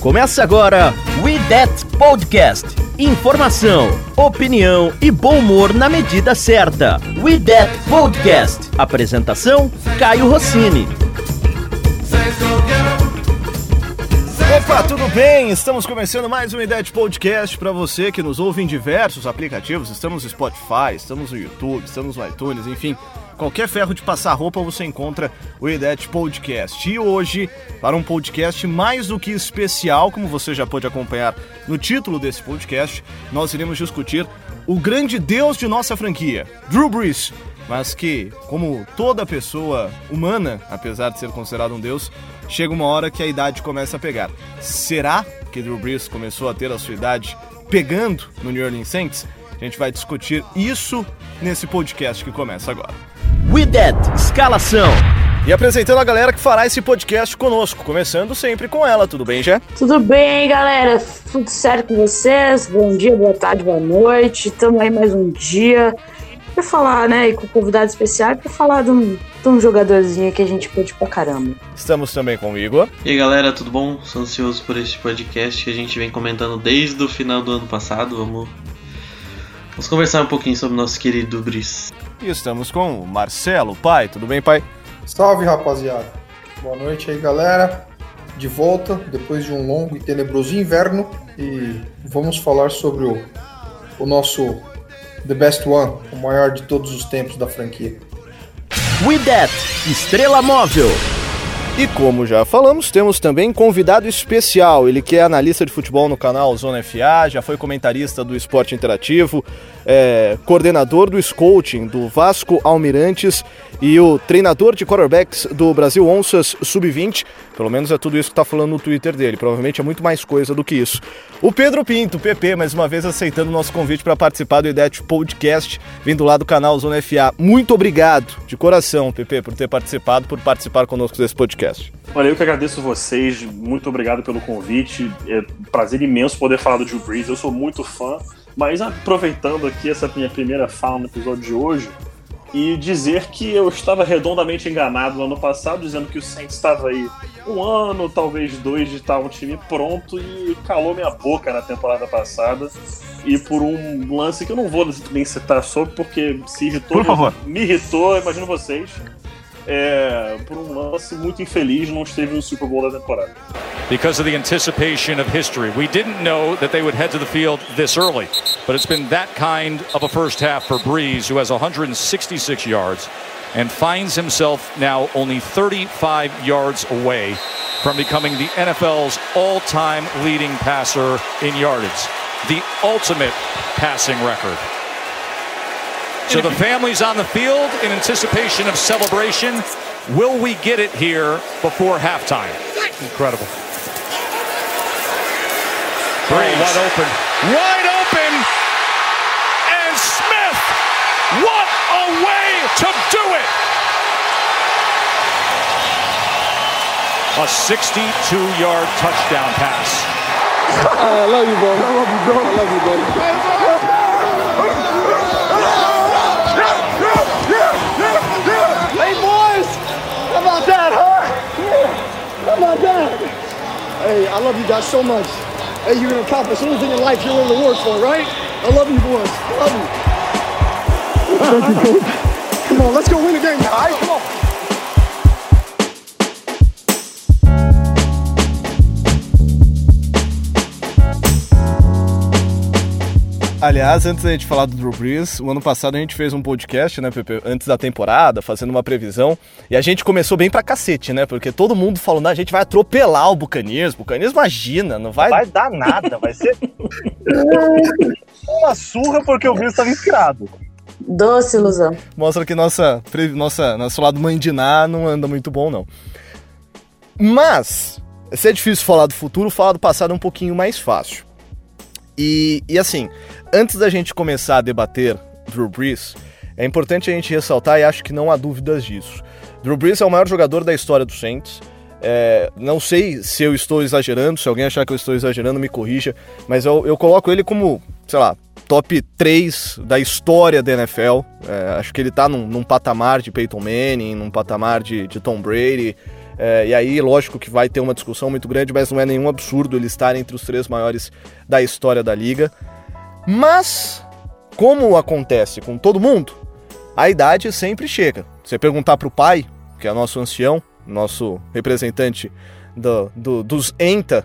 Começa agora We That Podcast. Informação, opinião e bom humor na medida certa. We That Podcast. Apresentação: Caio Rossini. Opa, tudo bem? Estamos começando mais um Ideia de Podcast para você que nos ouve em diversos aplicativos. Estamos no Spotify, estamos no YouTube, estamos no iTunes, enfim. Qualquer ferro de passar roupa você encontra o IDET Podcast. E hoje, para um podcast mais do que especial, como você já pode acompanhar no título desse podcast, nós iremos discutir o grande deus de nossa franquia, Drew Brees. Mas que, como toda pessoa humana, apesar de ser considerado um deus, chega uma hora que a idade começa a pegar. Será que Drew Brees começou a ter a sua idade pegando no New Orleans Saints? A gente vai discutir isso nesse podcast que começa agora. We That Escalação. E apresentando a galera que fará esse podcast conosco, começando sempre com ela, tudo bem, Jé? Tudo bem, galera? Tudo certo com vocês? Bom dia, boa tarde, boa noite. Estamos aí mais um dia para falar, né? E com convidado especial para falar de um, de um jogadorzinho que a gente pôde pra caramba. Estamos também com o Igor. E aí, galera, tudo bom? Sou ansioso por este podcast que a gente vem comentando desde o final do ano passado. Vamos, vamos conversar um pouquinho sobre o nosso querido Brice. E estamos com o Marcelo, pai. Tudo bem, pai? Salve, rapaziada. Boa noite aí, galera. De volta depois de um longo e tenebroso inverno e vamos falar sobre o, o nosso The Best One, o maior de todos os tempos da franquia. We That Estrela Móvel. E como já falamos, temos também convidado especial. Ele que é analista de futebol no canal Zona FA, já foi comentarista do Esporte Interativo, é, coordenador do Scouting do Vasco Almirantes e o treinador de quarterbacks do Brasil Onças Sub-20. Pelo menos é tudo isso que está falando no Twitter dele. Provavelmente é muito mais coisa do que isso. O Pedro Pinto, PP, mais uma vez aceitando o nosso convite para participar do IDET Podcast, vindo lá do canal Zona FA. Muito obrigado, de coração, PP, por ter participado, por participar conosco desse podcast. Olha, eu que agradeço vocês, muito obrigado pelo convite. É um prazer imenso poder falar do Drew Brees. Eu sou muito fã, mas aproveitando aqui essa minha primeira fala no episódio de hoje, e dizer que eu estava redondamente enganado no ano passado, dizendo que o Saints estava aí um ano, talvez dois, de estar um time pronto e calou minha boca na temporada passada. E por um lance que eu não vou nem citar sobre, porque se irritou, Por favor. me irritou, imagino vocês. É, por um lance muito infeliz, não esteve no Super Bowl da temporada. because of the anticipation of history. We didn't know that they would head to the field this early, but it's been that kind of a first half for Breeze, who has 166 yards and finds himself now only 35 yards away from becoming the NFL's all time leading passer in yardage, the ultimate passing record. So the family's on the field in anticipation of celebration. Will we get it here before halftime? Incredible. Breeze. Oh, wide open. Wide open. And Smith. What a way to do it. A 62 yard touchdown pass. I love you, bro. I love you, bro. I love you, buddy. Hey boys, how about that, huh? How about that? Hey, I love you guys so much. Hey, you're gonna accomplish anything in life you're willing to work for, right? I love you boys. I love you. Thank you, coach. Aliás, antes da gente falar do Drew Brees, o ano passado a gente fez um podcast, né, Pepe, antes da temporada, fazendo uma previsão, e a gente começou bem pra cacete, né, porque todo mundo falou, não, a gente vai atropelar o Buccaneers, Buccaneers imagina, não vai... vai dar nada, vai ser uma surra porque o Breeze estava inspirado. Doce ilusão. Mostra que nossa, nossa, nosso lado mandiná não anda muito bom, não. Mas, se é difícil falar do futuro, falar do passado é um pouquinho mais fácil. E, e assim, antes da gente começar a debater Drew Brees, é importante a gente ressaltar, e acho que não há dúvidas disso. Drew Brees é o maior jogador da história do Saints. É, não sei se eu estou exagerando, se alguém achar que eu estou exagerando, me corrija, mas eu, eu coloco ele como, sei lá, top 3 da história da NFL. É, acho que ele está num, num, patamar de Peyton Manning, num patamar de, de Tom Brady. É, e aí, lógico que vai ter uma discussão muito grande, mas não é nenhum absurdo ele estar entre os três maiores da história da liga. Mas, como acontece com todo mundo, a idade sempre chega. Você perguntar para o pai, que é nosso ancião, nosso representante do, do, dos ENTA,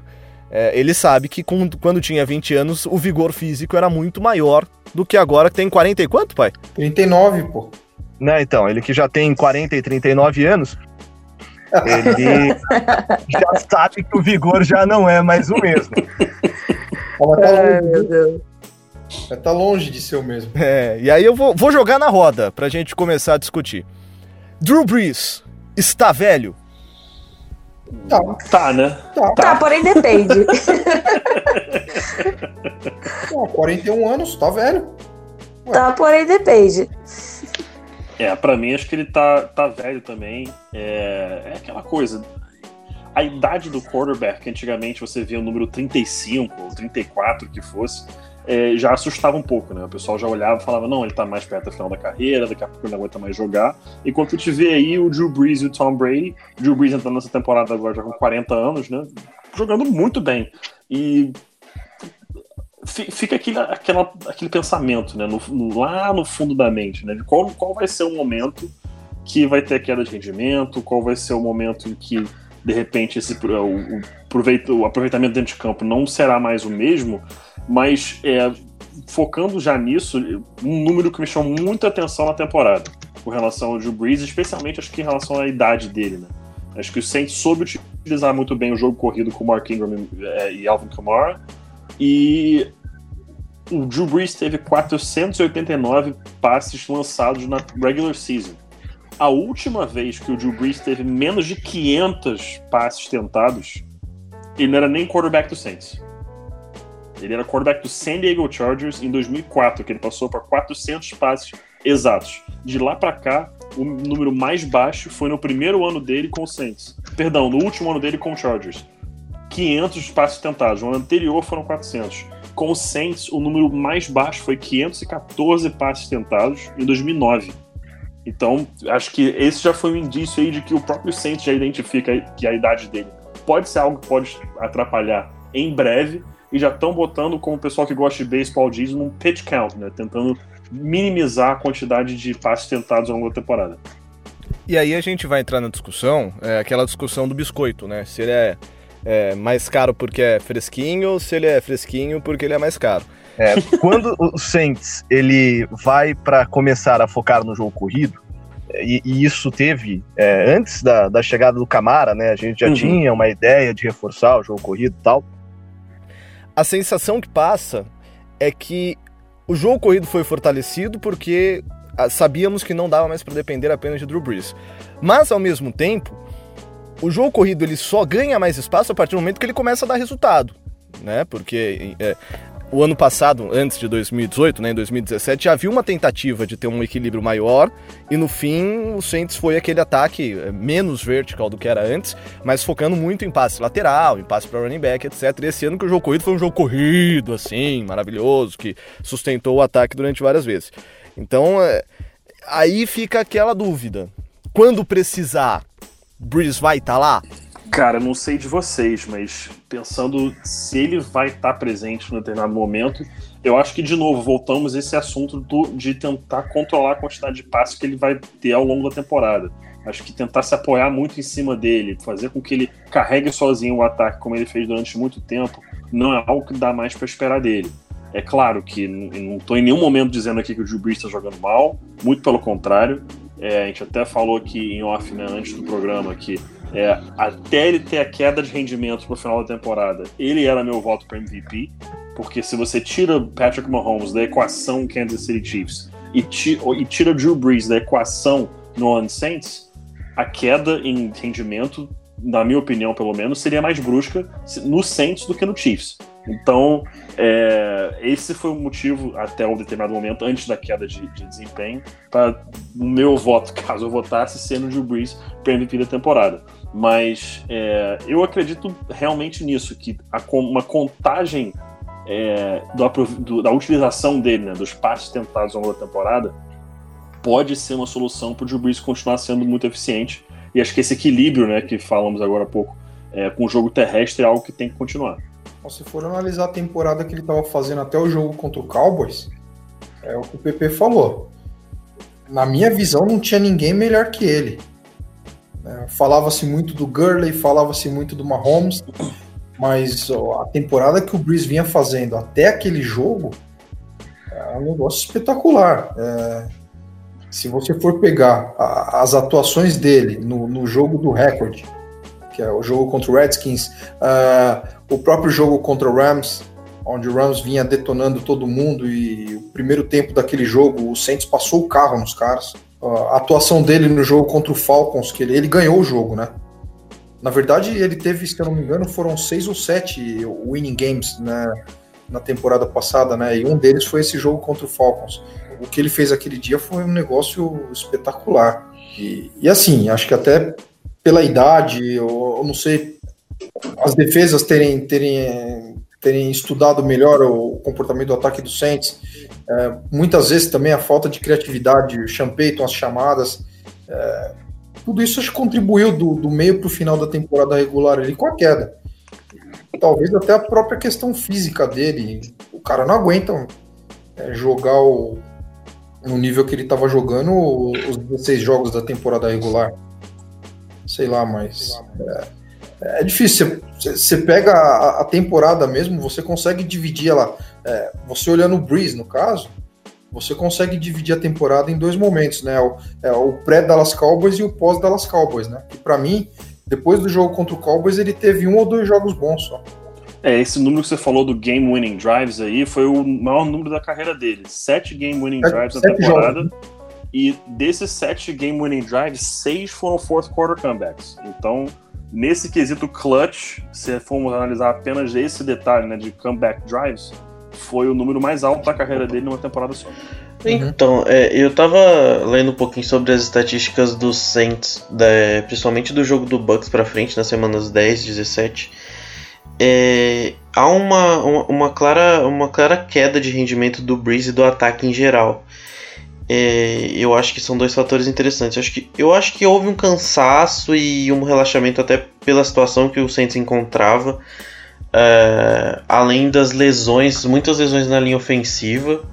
é, ele sabe que com, quando tinha 20 anos o vigor físico era muito maior do que agora que tem 40 e quanto, pai? 39, pô. Não, então, ele que já tem 40 e 39 anos, ele já sabe que o vigor já não é mais o mesmo. Ai, meu Deus. Tá longe de ser o mesmo. É, e aí eu vou, vou jogar na roda pra gente começar a discutir. Drew Brees está velho? Tá. Tá, né? Tá, tá porém depende. Pô, 41 anos, tá velho. Ué. Tá, porém depende. É, pra mim acho que ele tá, tá velho também. É, é aquela coisa. A idade do quarterback, antigamente você via o número 35 ou 34 que fosse, é, já assustava um pouco, né? O pessoal já olhava e falava, não, ele tá mais perto do final da carreira, daqui a pouco ele não aguenta mais jogar. Enquanto tu te vê aí o Drew Brees e o Tom Brady, Drew Brees entrando nessa temporada agora já com 40 anos, né? Jogando muito bem. E fica aquele, aquela, aquele pensamento, né? No, no, lá no fundo da mente, né? De qual, qual vai ser o momento que vai ter a queda de rendimento, qual vai ser o momento em que, de repente, esse, o, o, o aproveitamento dentro de campo não será mais o mesmo, mas é, focando já nisso, um número que me chamou muita atenção na temporada, com relação ao Drew Brees, especialmente acho que em relação à idade dele, né? Acho que o Saints soube utilizar muito bem o jogo corrido com o Mark Ingram é, e Alvin Kamara, e o Drew Brees teve 489 passes lançados na regular season. A última vez que o Drew Brees teve menos de 500 passes tentados, ele não era nem quarterback do Saints. Ele era quarterback do San Diego Chargers em 2004, que ele passou para 400 passes exatos. De lá para cá, o número mais baixo foi no primeiro ano dele com o Saints. Perdão, no último ano dele com o Chargers. 500 passes tentados. No ano anterior foram 400. Com o Saints, o número mais baixo foi 514 passes tentados em 2009. Então, acho que esse já foi um indício aí de que o próprio Saints já identifica que a idade dele pode ser algo que pode atrapalhar em breve, e já estão botando, como o pessoal que gosta de baseball diz, num pitch count, né? Tentando minimizar a quantidade de passes tentados ao longo da temporada. E aí a gente vai entrar na discussão, é, aquela discussão do biscoito, né? Se ele é, é, mais caro porque é fresquinho ou se ele é fresquinho porque ele é mais caro. É, quando o Saints ele vai para começar a focar no jogo corrido, e, e isso teve é, antes da, da, chegada do Camara, né? A gente já uhum. tinha uma ideia de reforçar o jogo corrido e tal a sensação que passa é que o jogo corrido foi fortalecido porque ah, sabíamos que não dava mais para depender apenas de Drew Brees. Mas ao mesmo tempo, o jogo corrido ele só ganha mais espaço a partir do momento que ele começa a dar resultado, né? Porque é, o ano passado, antes de 2018, né, em 2017, já havia uma tentativa de ter um equilíbrio maior e no fim o Saints foi aquele ataque eh, menos vertical do que era antes, mas focando muito em passe lateral, em passe para running back, etc. E esse ano que o jogo corrido foi um jogo corrido, assim, maravilhoso, que sustentou o ataque durante várias vezes. Então, é, aí fica aquela dúvida. Quando precisar, Breeze vai estar tá lá? Cara, não sei de vocês, mas pensando se ele vai estar presente no determinado momento, eu acho que, de novo, voltamos a esse assunto do, de tentar controlar a quantidade de passos que ele vai ter ao longo da temporada. Acho que tentar se apoiar muito em cima dele, fazer com que ele carregue sozinho o ataque, como ele fez durante muito tempo, não é algo que dá mais para esperar dele. É claro que não estou em nenhum momento dizendo aqui que o Drew está jogando mal, muito pelo contrário. É, a gente até falou aqui em off, né, antes do programa, que é, até ele ter a queda de rendimento no final da temporada, ele era meu voto para MVP, porque se você tira Patrick Mahomes da equação Kansas City Chiefs e, ti, tira Drew Brees da equação Orleans Saints, a queda em rendimento na minha opinião, pelo menos, seria mais brusca no Saints do que no Chiefs. Então, é, esse foi o motivo, até um determinado momento, antes da queda de, de desempenho, para o meu voto, caso eu votasse, ser no Drew Brees para MVP da temporada. Mas é, eu acredito realmente nisso, que a, uma contagem é, do, do, da utilização dele, né, dos passes tentados ao longo da temporada, pode ser uma solução para o Drew Brees continuar sendo muito eficiente. E acho que esse equilíbrio né, que falamos agora há pouco é, com o jogo terrestre é algo que tem que continuar. Se for analisar a temporada que ele estava fazendo até o jogo contra o Cowboys, é o que o PP falou. Na minha visão, não tinha ninguém melhor que ele. É, falava-se muito do Gurley, falava-se muito do Mahomes, mas ó, a temporada que o Breeze vinha fazendo até aquele jogo é um negócio espetacular. É, se você for pegar a, as atuações dele no, no jogo do recorde, que é o jogo contra o Redskins, uh, o próprio jogo contra o Rams, onde o Rams vinha detonando todo mundo e o primeiro tempo daquele jogo o Saints passou o carro nos caras. A atuação dele no jogo contra o Falcons, que ele, ele ganhou o jogo, né? Na verdade, ele teve, se eu não me engano, foram seis ou sete winning games né, na temporada passada, né? E um deles foi esse jogo contra o Falcons. O que ele fez aquele dia foi um negócio espetacular. E, e assim, acho que até pela idade, ou, não sei, as defesas terem, terem, terem estudado melhor o comportamento do ataque do Saints. É, muitas vezes também a falta de criatividade, o Sean as chamadas. É, tudo isso acho que contribuiu do, do meio para o final da temporada regular ali com a queda. Talvez até a própria questão física dele. O cara não aguenta é, jogar o, no nível que ele estava jogando os 16 jogos da temporada regular sei lá, mas é, é difícil. Você pega a, a, temporada mesmo, você consegue dividir ela. É, você olhando o Breeze, no caso, você consegue dividir a temporada em dois momentos, né? O, é, o pré-Dallas Cowboys e o pós-Dallas Cowboys, né? E para mim, depois do jogo contra o Cowboys, ele teve um ou dois jogos bons só. É, esse número que você falou do game winning drives aí foi o maior número da carreira dele. Sete game winning drives na temporada. Jogos. E desses sete game winning drives, seis foram fourth quarter comebacks. Então, nesse quesito clutch, se formos analisar apenas esse detalhe né, de comeback drives, foi o número mais alto da carreira dele numa temporada só. Então, é, eu tava lendo um pouquinho sobre as estatísticas dos Saints, da, principalmente do jogo do Bucks pra frente, nas semanas 10, 17. É, há uma, uma, uma, clara, uma clara queda de rendimento do Breeze e do ataque em geral é, eu acho que são dois fatores interessantes. Eu acho, que, eu acho que houve um cansaço e um relaxamento até pela situação que o Saints encontrava. É, além das lesões, muitas lesões na linha ofensiva.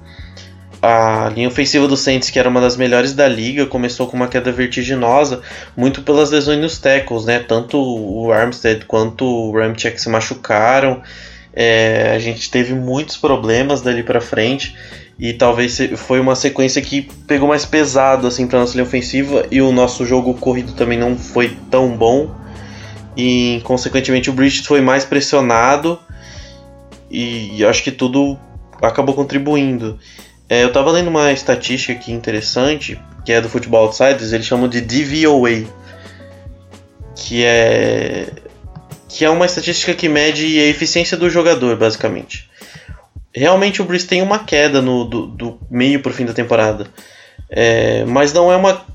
A linha ofensiva do Saints, que era uma das melhores da liga, começou com uma queda vertiginosa, muito pelas lesões nos tackles, né? Tanto o Armstead quanto o Ramchek se machucaram. É, a gente teve muitos problemas dali para frente e talvez foi uma sequência que pegou mais pesado assim para nossa linha ofensiva. E o nosso jogo corrido também não foi tão bom. E consequentemente o Bridges foi mais pressionado. E acho que tudo acabou contribuindo. É, eu estava lendo uma estatística aqui interessante que é do Football Outsiders, eles chamam de DVOA, que é que é uma estatística que mede a eficiência do jogador, basicamente realmente o Breeze tem uma queda no, do, do meio para o fim da temporada. É, mas não é uma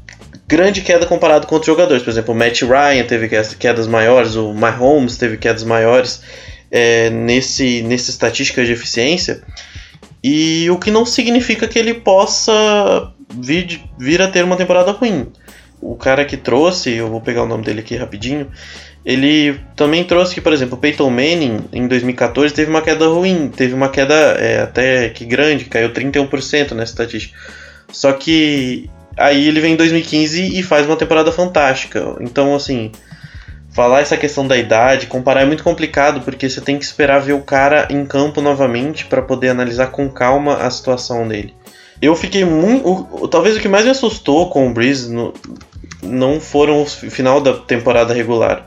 grande queda comparado com outros jogadores. Por exemplo, o Matt Ryan teve quedas maiores, o Mahomes teve quedas maiores é, nesse, nessa estatística de eficiência. E o que não significa que ele possa vir, vir a ter uma temporada ruim. O cara que trouxe, eu vou pegar o nome dele aqui rapidinho, ele também trouxe que, por exemplo, o Peyton Manning em 2014 teve uma queda ruim, teve uma queda é, até que grande, caiu 31% nessa estatística. Só que aí ele vem em 2015 e faz uma temporada fantástica. Então, assim, falar essa questão da idade, comparar é muito complicado porque você tem que esperar ver o cara em campo novamente para poder analisar com calma a situação dele. Eu fiquei muito. Talvez o que mais me assustou com o Breeze no, não foram o final da temporada regular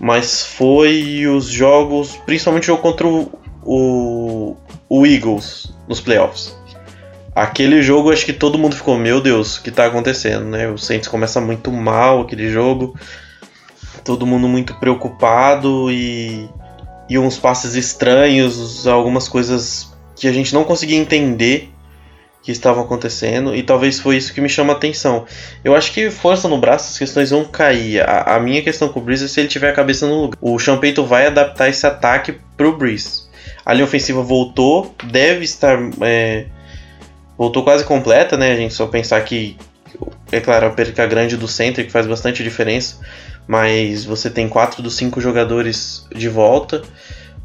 mas foi os jogos, principalmente o jogo contra o, o, o Eagles nos playoffs. Aquele jogo, acho que todo mundo ficou, meu Deus, o que tá acontecendo, né? O Saints começa muito mal aquele jogo. todo mundo muito preocupado e, e uns passes estranhos, algumas coisas que a gente não conseguia entender que estavam acontecendo e talvez foi isso que me chama a atenção. Eu acho que força no braço as questões vão cair. A, a minha questão com o Breeze é se ele tiver a cabeça no lugar. O Champeito vai adaptar esse ataque pro Breeze. A linha ofensiva voltou, deve estar é, voltou quase completa, né? A gente só pensar que é claro a perca grande do centro que faz bastante diferença, mas você tem quatro dos cinco jogadores de volta.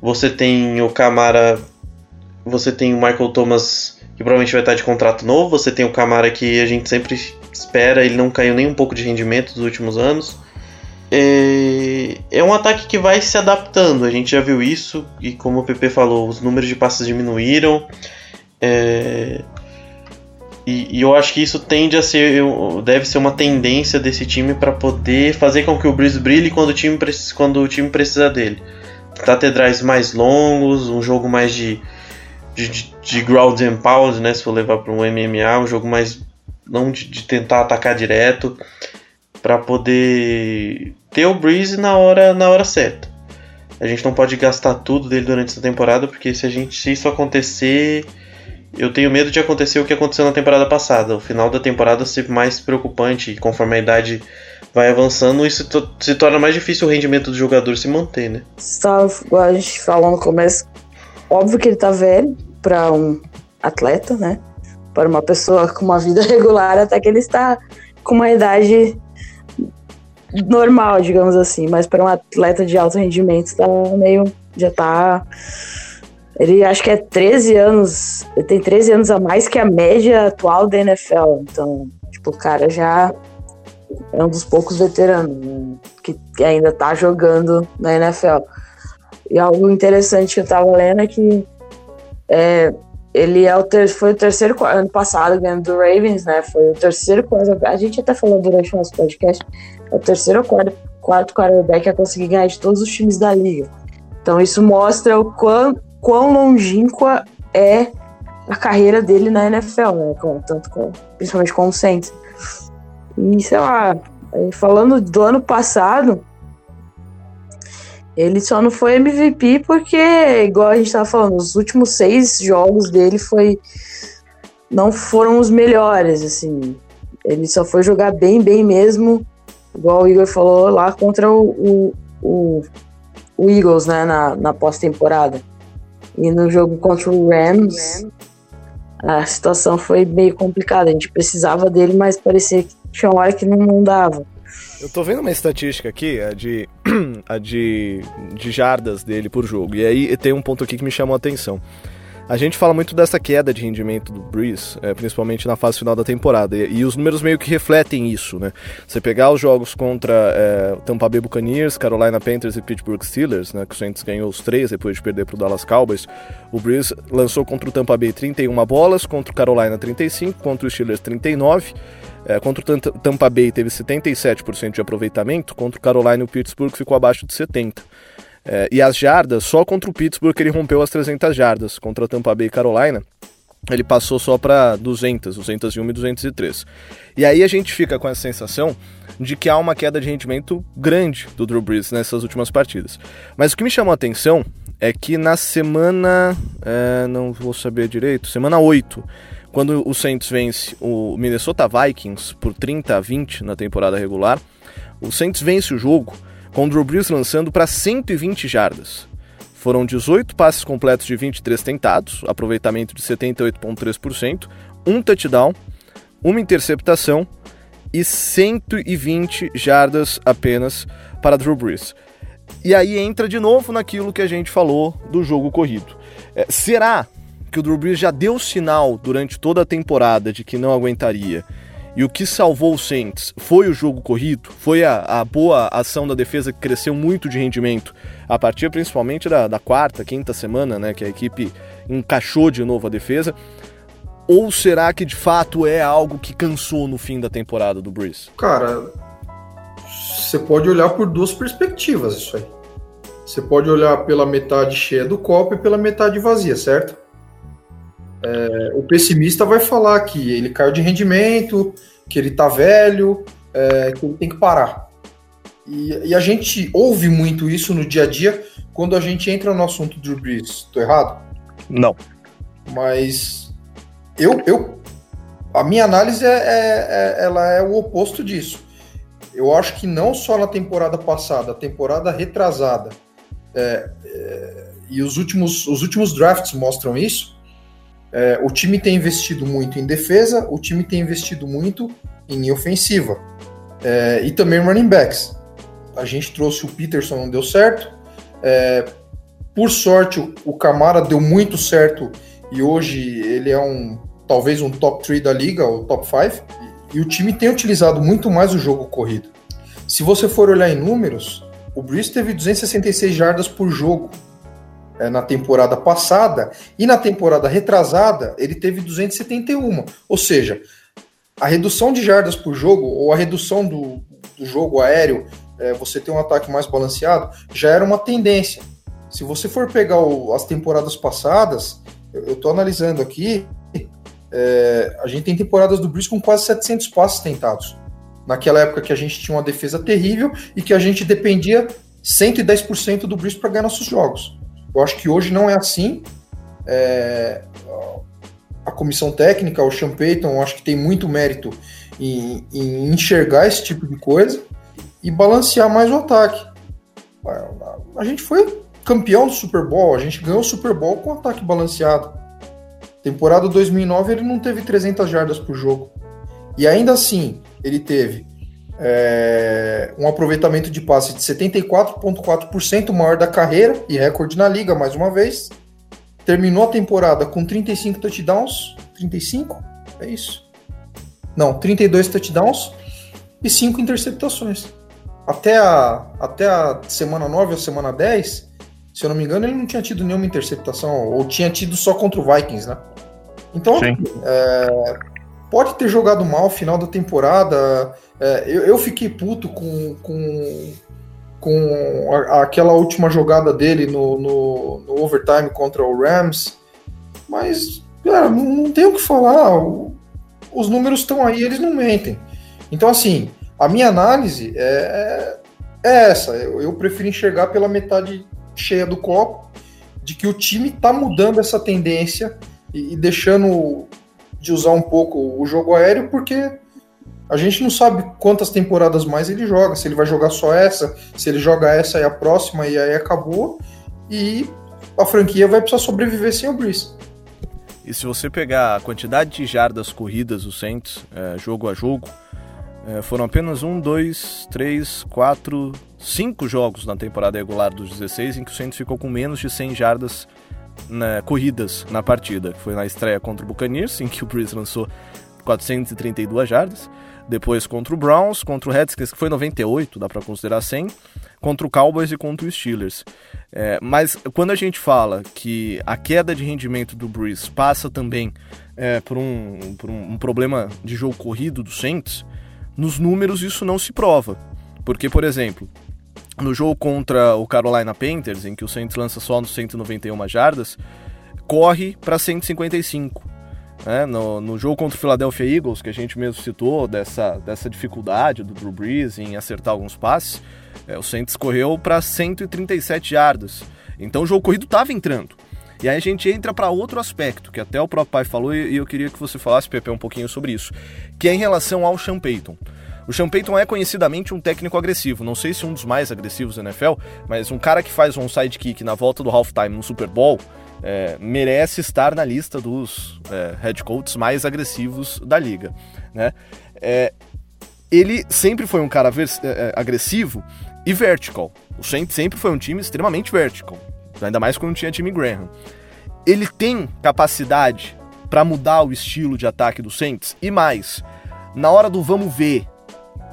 Você tem o Camara, você tem o Michael Thomas que provavelmente vai estar de contrato novo. Você tem o Camara que a gente sempre espera, ele não caiu nem um pouco de rendimento nos últimos anos. É, é um ataque que vai se adaptando, a gente já viu isso, e como o PP falou, os números de passes diminuíram. É, e, e, eu acho que isso tende a ser, deve ser uma tendência desse time para poder fazer com que o Breeze brilhe quando o time, quando o time precisa dele. Catedrais mais longos, um jogo mais de, de, de ground and pound, né? Se for levar para um MMA, um jogo mais não de, de tentar atacar direto para poder ter o Breeze na hora na hora certa. A gente não pode gastar tudo dele durante essa temporada, porque se a gente se isso acontecer, eu tenho medo de acontecer o que aconteceu na temporada passada. O final da temporada ser mais preocupante e conforme a idade vai avançando, isso se torna mais difícil o rendimento do jogador se manter, né? Estava, a gente falou no começo, óbvio que ele tá velho, para um atleta, né? Para uma pessoa com uma vida regular, até que ele está com uma idade normal, digamos assim, mas para um atleta de alto rendimento está meio já tá ele acho que é 13 anos, ele tem 13 anos a mais que a média atual da NFL. Então, tipo, o cara já é um dos poucos veteranos né, que, ainda tá jogando na NFL. E algo interessante que eu tava lendo é que é, ele é o ter, foi o terceiro ano passado ganhando do Ravens, né? Foi o terceiro a gente até falou durante o nosso podcast, é o terceiro ou quarto, quarto quarterback a conseguir ganhar de todos os times da liga. Então isso mostra o quão, quão longínqua é a carreira dele na NFL, né? Com, tanto com, principalmente com o Saints. E sei lá, falando do ano passado, ele só não foi MVP porque, igual a gente tava falando, os últimos seis jogos dele foi não foram os melhores, assim. Ele só foi jogar bem, bem mesmo, igual o Igor falou lá contra o, o, o, o Eagles, né, na, na pós-temporada. E no jogo contra o Rams, a situação foi meio complicada. A gente precisava dele, mas parecia que tinha uma hora que não, não dava. Eu tô vendo uma estatística aqui, a de, a de, de jardas dele por jogo. E aí tem um ponto aqui que me chamou a atenção. A gente fala muito dessa queda de rendimento do Breeze, é, principalmente na fase final da temporada, e, e, os números meio que refletem isso, né? Você pegar os jogos contra é, Tampa Bay Buccaneers, Carolina Panthers e Pittsburgh Steelers, né, que o Saints ganhou os três depois de perder para o Dallas Cowboys, o Breeze lançou contra o Tampa Bay 31 bolas, contra o Carolina 35, contra o Steelers 39, é, contra o Tampa Bay teve 77% de aproveitamento, contra o Carolina e o Pittsburgh ficou abaixo de 70%. É, e as jardas, só contra o Pittsburgh ele rompeu as 300 jardas. Contra o Tampa Bay e Carolina, ele passou só para 200, 201 e 203. E aí a gente fica com essa sensação de que há uma queda de rendimento grande do Drew Brees nessas últimas partidas. Mas o que me chamou a atenção é que na semana. É, não vou saber direito, semana 8 quando o Saints vence o Minnesota Vikings por 30 a 20 na temporada regular, o Saints vence o jogo com o Drew Brees lançando para 120 jardas. Foram 18 passes completos de 23 tentados, aproveitamento de 78,3%, um touchdown, uma interceptação e 120 jardas apenas para Drew Brees. E aí entra de novo naquilo que a gente falou do jogo corrido. É, será que o Drew Brees já deu sinal durante toda a temporada de que não aguentaria. E o que salvou o Saints foi o jogo corrido, foi a, a boa ação da defesa que cresceu muito de rendimento, a partir principalmente da, da quarta, quinta semana, né, que a equipe encaixou de novo a defesa. Ou será que de fato é algo que cansou no fim da temporada do Brees? Cara, você pode olhar por duas perspectivas isso aí. Você pode olhar pela metade cheia do copo e pela metade vazia, certo? É, o pessimista vai falar que ele caiu de rendimento, que ele tá velho, é, que ele tem que parar. E, e, a gente ouve muito isso no dia a dia quando a gente entra no assunto do Brees. Tô errado? Não. Mas eu, eu a minha análise é, é, é, ela é o oposto disso. Eu acho que não só na temporada passada, a temporada retrasada, é, é, e os últimos, os últimos drafts mostram isso. É, o time tem investido muito em defesa, o time tem investido muito em ofensiva é, e também running backs. A gente trouxe o Peterson, não deu certo. É, por sorte, o, Camara deu muito certo e hoje ele é um talvez um top 3 da liga, ou top 5, e o time tem utilizado muito mais o jogo corrido. Se você for olhar em números, o Breeze teve 266 jardas por jogo é, na temporada passada, e na temporada retrasada ele teve 271. Ou seja, a redução de jardas por jogo, ou a redução do, do jogo aéreo, é, você ter um ataque mais balanceado, já era uma tendência. Se você for pegar o, as temporadas passadas, eu estou analisando aqui, é, a gente tem temporadas do Breeze com quase 700 passes tentados. Naquela época que a gente tinha uma defesa terrível e que a gente dependia 110% do Breeze para ganhar nossos jogos. Eu acho que hoje não é assim. É, a comissão técnica, o Sean Payton, acho que tem muito mérito em, em, enxergar esse tipo de coisa e balancear mais o ataque. A gente foi campeão do Super Bowl, a gente ganhou o Super Bowl com ataque balanceado. Temporada 2009 ele não teve 300 jardas por jogo. E ainda assim, ele teve é, um aproveitamento de passe de 74,4% maior da carreira e recorde na liga, mais uma vez. Terminou a temporada com 35 touchdowns. 35? É isso? Não, 32 touchdowns e 5 interceptações. Até a, até a semana 9 ou semana 10, se eu não me engano, ele não tinha tido nenhuma interceptação, ou tinha tido só contra o Vikings, né? Então, é, pode ter jogado mal final da temporada. É, eu, eu, fiquei puto com, com, com a, aquela última jogada dele no, no, no, overtime contra o Rams, mas, cara, não, não tem o que falar. O, os números estão aí, eles não mentem. Então, assim, a minha análise é, é essa. Eu, eu prefiro enxergar pela metade cheia do copo, de que o time está mudando essa tendência e, e, deixando de usar um pouco o jogo aéreo, porque a gente não sabe quantas temporadas mais ele joga, se ele vai jogar só essa, se ele joga essa e a próxima e aí acabou, e a franquia vai precisar sobreviver sem o Breeze. E se você pegar a quantidade de jardas corridas do Saints, é, jogo a jogo, é, foram apenas um, dois, três, quatro, cinco jogos na temporada regular dos 16 em que o Saints ficou com menos de 100 jardas né, corridas na partida. Foi na estreia contra o Buccaneers, em que o Breeze lançou 432 jardas. Depois contra o Browns, contra o Redskins, que foi 98, dá para considerar 100. Contra o Cowboys e contra o Steelers. É, mas quando a gente fala que a queda de rendimento do Breeze passa também é, por, um, por um, um problema de jogo corrido do Saints, nos números isso não se prova. Porque, por exemplo, no jogo contra o Carolina Panthers, em que o Saints lança só nos 191 jardas, corre para 155. Né? No, no jogo contra o Philadelphia Eagles, que a gente mesmo citou, dessa, dessa dificuldade do Drew Brees em acertar alguns passes, é, o Saints correu para 137 jardas. Então o jogo corrido estava entrando. E aí a gente entra para outro aspecto, que até o próprio pai falou, e eu queria que você falasse, Pepe, um pouquinho sobre isso, que é em relação ao Sean Payton. O Sean Payton é conhecidamente um técnico agressivo, não sei se um dos mais agressivos da NFL, mas um cara que faz um sidekick na volta do halftime no Super Bowl é, merece estar na lista dos é, head coaches mais agressivos da liga, né? É, ele sempre foi um cara é, é, agressivo e vertical. O Saints sempre foi um time extremamente vertical, ainda mais quando tinha time Graham. Ele tem capacidade para mudar o estilo de ataque do Saints e mais, na hora do vamos ver,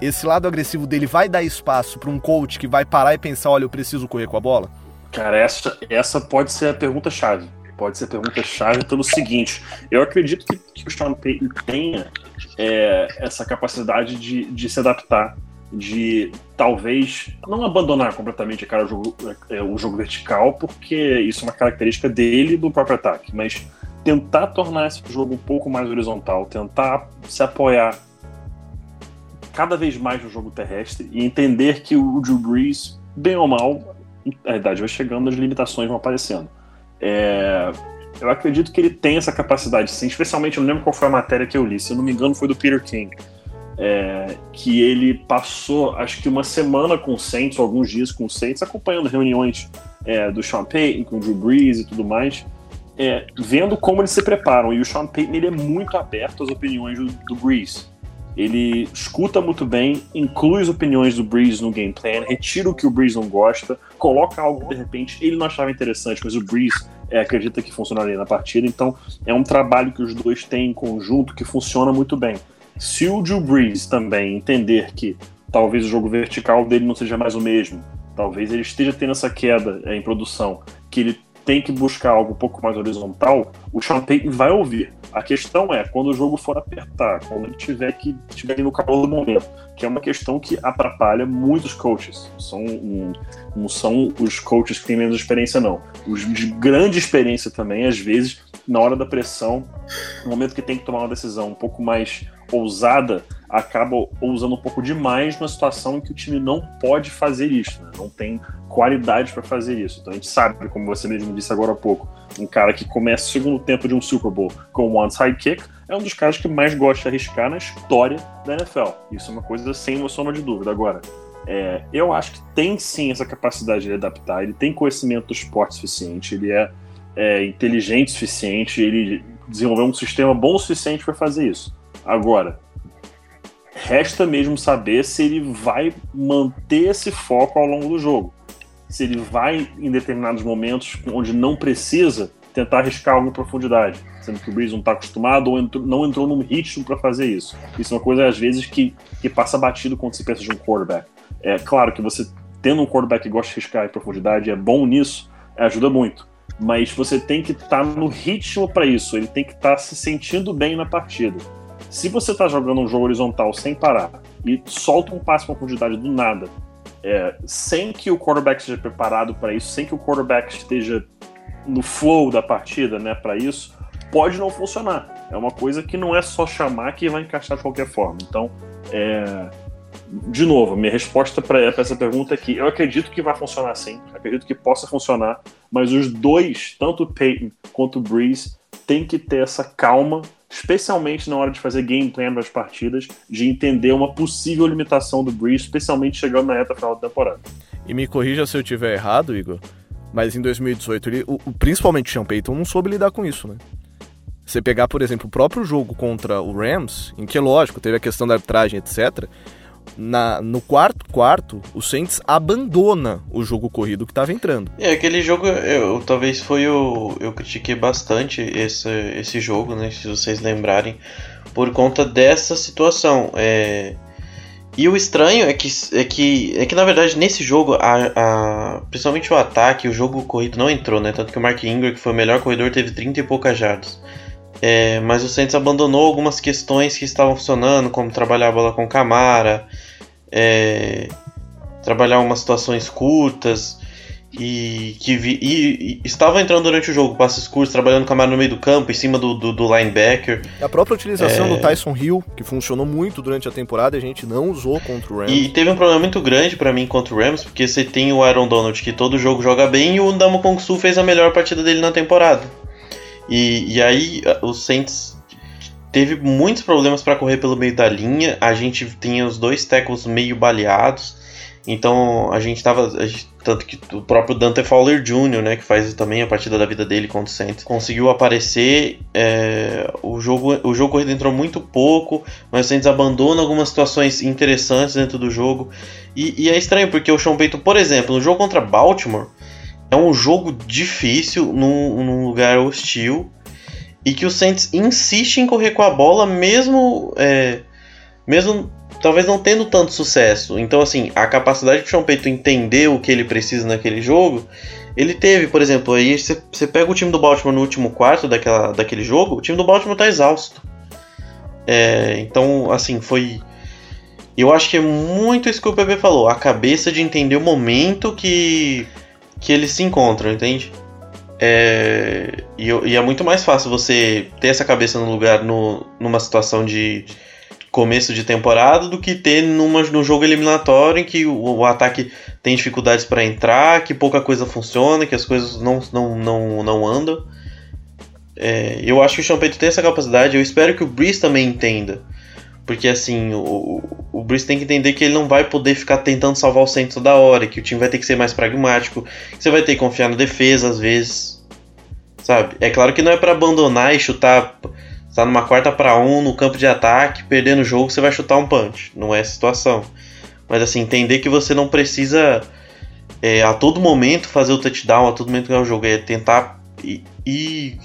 esse lado agressivo dele vai dar espaço para um coach que vai parar e pensar, olha, eu preciso correr com a bola? Cara, essa, essa pode ser a pergunta-chave. Pode ser a pergunta-chave pelo seguinte: eu acredito que, que o Sean Payton tenha é, essa capacidade de, de se adaptar, de talvez não abandonar completamente cara, o, jogo, é, o jogo vertical, porque isso é uma característica dele do próprio ataque, mas tentar tornar esse jogo um pouco mais horizontal, tentar se apoiar cada vez mais no jogo terrestre e entender que o Drew Brees, bem ou mal, a idade vai chegando, as limitações vão aparecendo. É, eu acredito que ele tem essa capacidade, sim, especialmente, eu não lembro qual foi a matéria que eu li, se eu não me engano foi do Peter King, é, que ele passou, acho que uma semana com o Saints, ou alguns dias com o Saints, acompanhando reuniões é, do Sean Payton, com o Drew Brees e tudo mais, é, vendo como eles se preparam. E o Sean Payton ele é muito aberto às opiniões do, do Brees. Ele escuta muito bem, inclui as opiniões do Breeze no game plan, retira o que o Breeze não gosta, coloca algo que de repente ele não achava interessante, mas o Breeze é, acredita que funcionaria na partida. Então é um trabalho que os dois têm em conjunto que funciona muito bem. Se o Drew Brees também entender que talvez o jogo vertical dele não seja mais o mesmo, talvez ele esteja tendo essa queda é, em produção, que ele tem que buscar algo um pouco mais horizontal, o Sean Payton vai ouvir. A questão é, quando o jogo for apertar, quando ele tiver que tiver no calor do momento, que é uma questão que atrapalha muitos coaches. São, um, não são os coaches que têm menos experiência, não. Os de grande experiência também, às vezes, na hora da pressão, no momento que tem que tomar uma decisão um pouco mais ousada, acaba ousando um pouco demais numa situação em que o time não pode fazer isso, né? não tem qualidade para fazer isso. Então a gente sabe, como você mesmo disse agora há pouco, um cara que começa o segundo tempo de um Super Bowl com um onside kick é um dos caras que mais gosta de arriscar na história da NFL. Isso é uma coisa sem sombra de dúvida. Agora, é, eu acho que tem sim essa capacidade de adaptar, ele tem conhecimento do esporte suficiente, ele é, é inteligente o suficiente, ele desenvolveu um sistema bom o suficiente para fazer isso. Agora, resta mesmo saber se ele vai manter esse foco ao longo do jogo. Se ele vai, em determinados momentos onde não precisa, tentar arriscar algo em profundidade, sendo que o Breeze não está acostumado ou entrou, não entrou num ritmo para fazer isso. Isso é uma coisa, às vezes, que, que passa batido quando se pensa de um quarterback. É claro que você, tendo um quarterback que gosta de arriscar em profundidade, é bom nisso, ajuda muito. Mas você tem que estar tá no ritmo para isso, ele tem que estar tá se sentindo bem na partida. Se você está jogando um jogo horizontal sem parar e solta um passe com profundidade do nada, é, sem que o quarterback esteja preparado para isso, sem que o quarterback esteja no flow da partida, né, para isso, pode não funcionar. É uma coisa que não é só chamar que vai encaixar de qualquer forma. Então, é, de novo, minha resposta para essa pergunta é que eu acredito que vai funcionar sim, acredito que possa funcionar, mas os dois, tanto o Peyton quanto o Breeze, tem que ter essa calma especialmente na hora de fazer game plan das partidas, de entender uma possível limitação do Breeze, especialmente chegando na reta final da temporada. E me corrija se eu tiver errado, Igor, mas em 2018, ele, o, principalmente o Sean Payton, não soube lidar com isso, né? Você pegar, por exemplo, o próprio jogo contra o Rams, em que, lógico, teve a questão da arbitragem, etc., na, no quarto quarto, o Saints abandona o jogo corrido que estava entrando. É, aquele jogo, eu, talvez foi o. Eu critiquei bastante esse, esse jogo, né? Se vocês lembrarem, por conta dessa situação. É, e o estranho é que, é que, é que na verdade, nesse jogo, a, a, principalmente o ataque, o jogo corrido não entrou, né? Tanto que o Mark Ingram, que foi o melhor corredor, teve 30 e poucas jardas. É, mas o Saints abandonou algumas questões que estavam funcionando, como trabalhar a bola com Camara, é, trabalhar umas situações curtas e que vi, e, e estava entrando durante o jogo, passes curtos, trabalhando Camara no meio do campo, em cima do, do, do linebacker. A própria utilização é... do Tyson Hill, que funcionou muito durante a temporada, a gente não usou contra o Rams. E teve um problema muito grande para mim contra o Rams, porque você tem o Aaron Donald que todo jogo joga bem e o Ndamo Kong Su fez a melhor partida dele na temporada. E, e aí o Saints teve muitos problemas para correr pelo meio da linha. A gente tinha os dois tackles meio baleados. Então a gente tava. A gente, tanto que o próprio Dante Fowler Jr., né, que faz também a partida da vida dele contra o Saints, conseguiu aparecer. É, o, jogo, o jogo corrido entrou muito pouco, mas o Saints abandona algumas situações interessantes dentro do jogo. E, e é estranho porque o Sean Payton, por exemplo, no jogo contra Baltimore, é um jogo difícil num, num, lugar hostil e que o Saints insiste em correr com a bola mesmo é, mesmo talvez não tendo tanto sucesso. Então assim, a capacidade do Sean Payton entender o que ele precisa naquele jogo, ele teve, por exemplo, aí você pega o time do Baltimore no último quarto daquela, daquele jogo, o time do Baltimore tá exausto. É, então, assim, foi. Eu acho que é muito isso que o Pepe falou, a cabeça de entender o momento que que eles se encontram, entende? É, e, e, é muito mais fácil você ter essa cabeça no lugar no, numa situação de, começo de temporada do que ter numa, no jogo eliminatório em que o, o ataque tem dificuldades para entrar, que pouca coisa funciona, que as coisas não, não, não, não andam. É, eu acho que o Champeito tem essa capacidade, eu espero que o Breeze também entenda. Porque assim, o, o Breeze tem que entender que ele não vai poder ficar tentando salvar o centro toda hora, que o time vai ter que ser mais pragmático, que você vai ter que confiar na defesa às vezes. Sabe? É claro que não é para abandonar e chutar está numa quarta para um no campo de ataque, perdendo o jogo, você vai chutar um punch. Não é a situação. Mas assim, entender que você não precisa é, a todo momento fazer o touchdown, a todo momento ganhar o jogo. É tentar ir, ir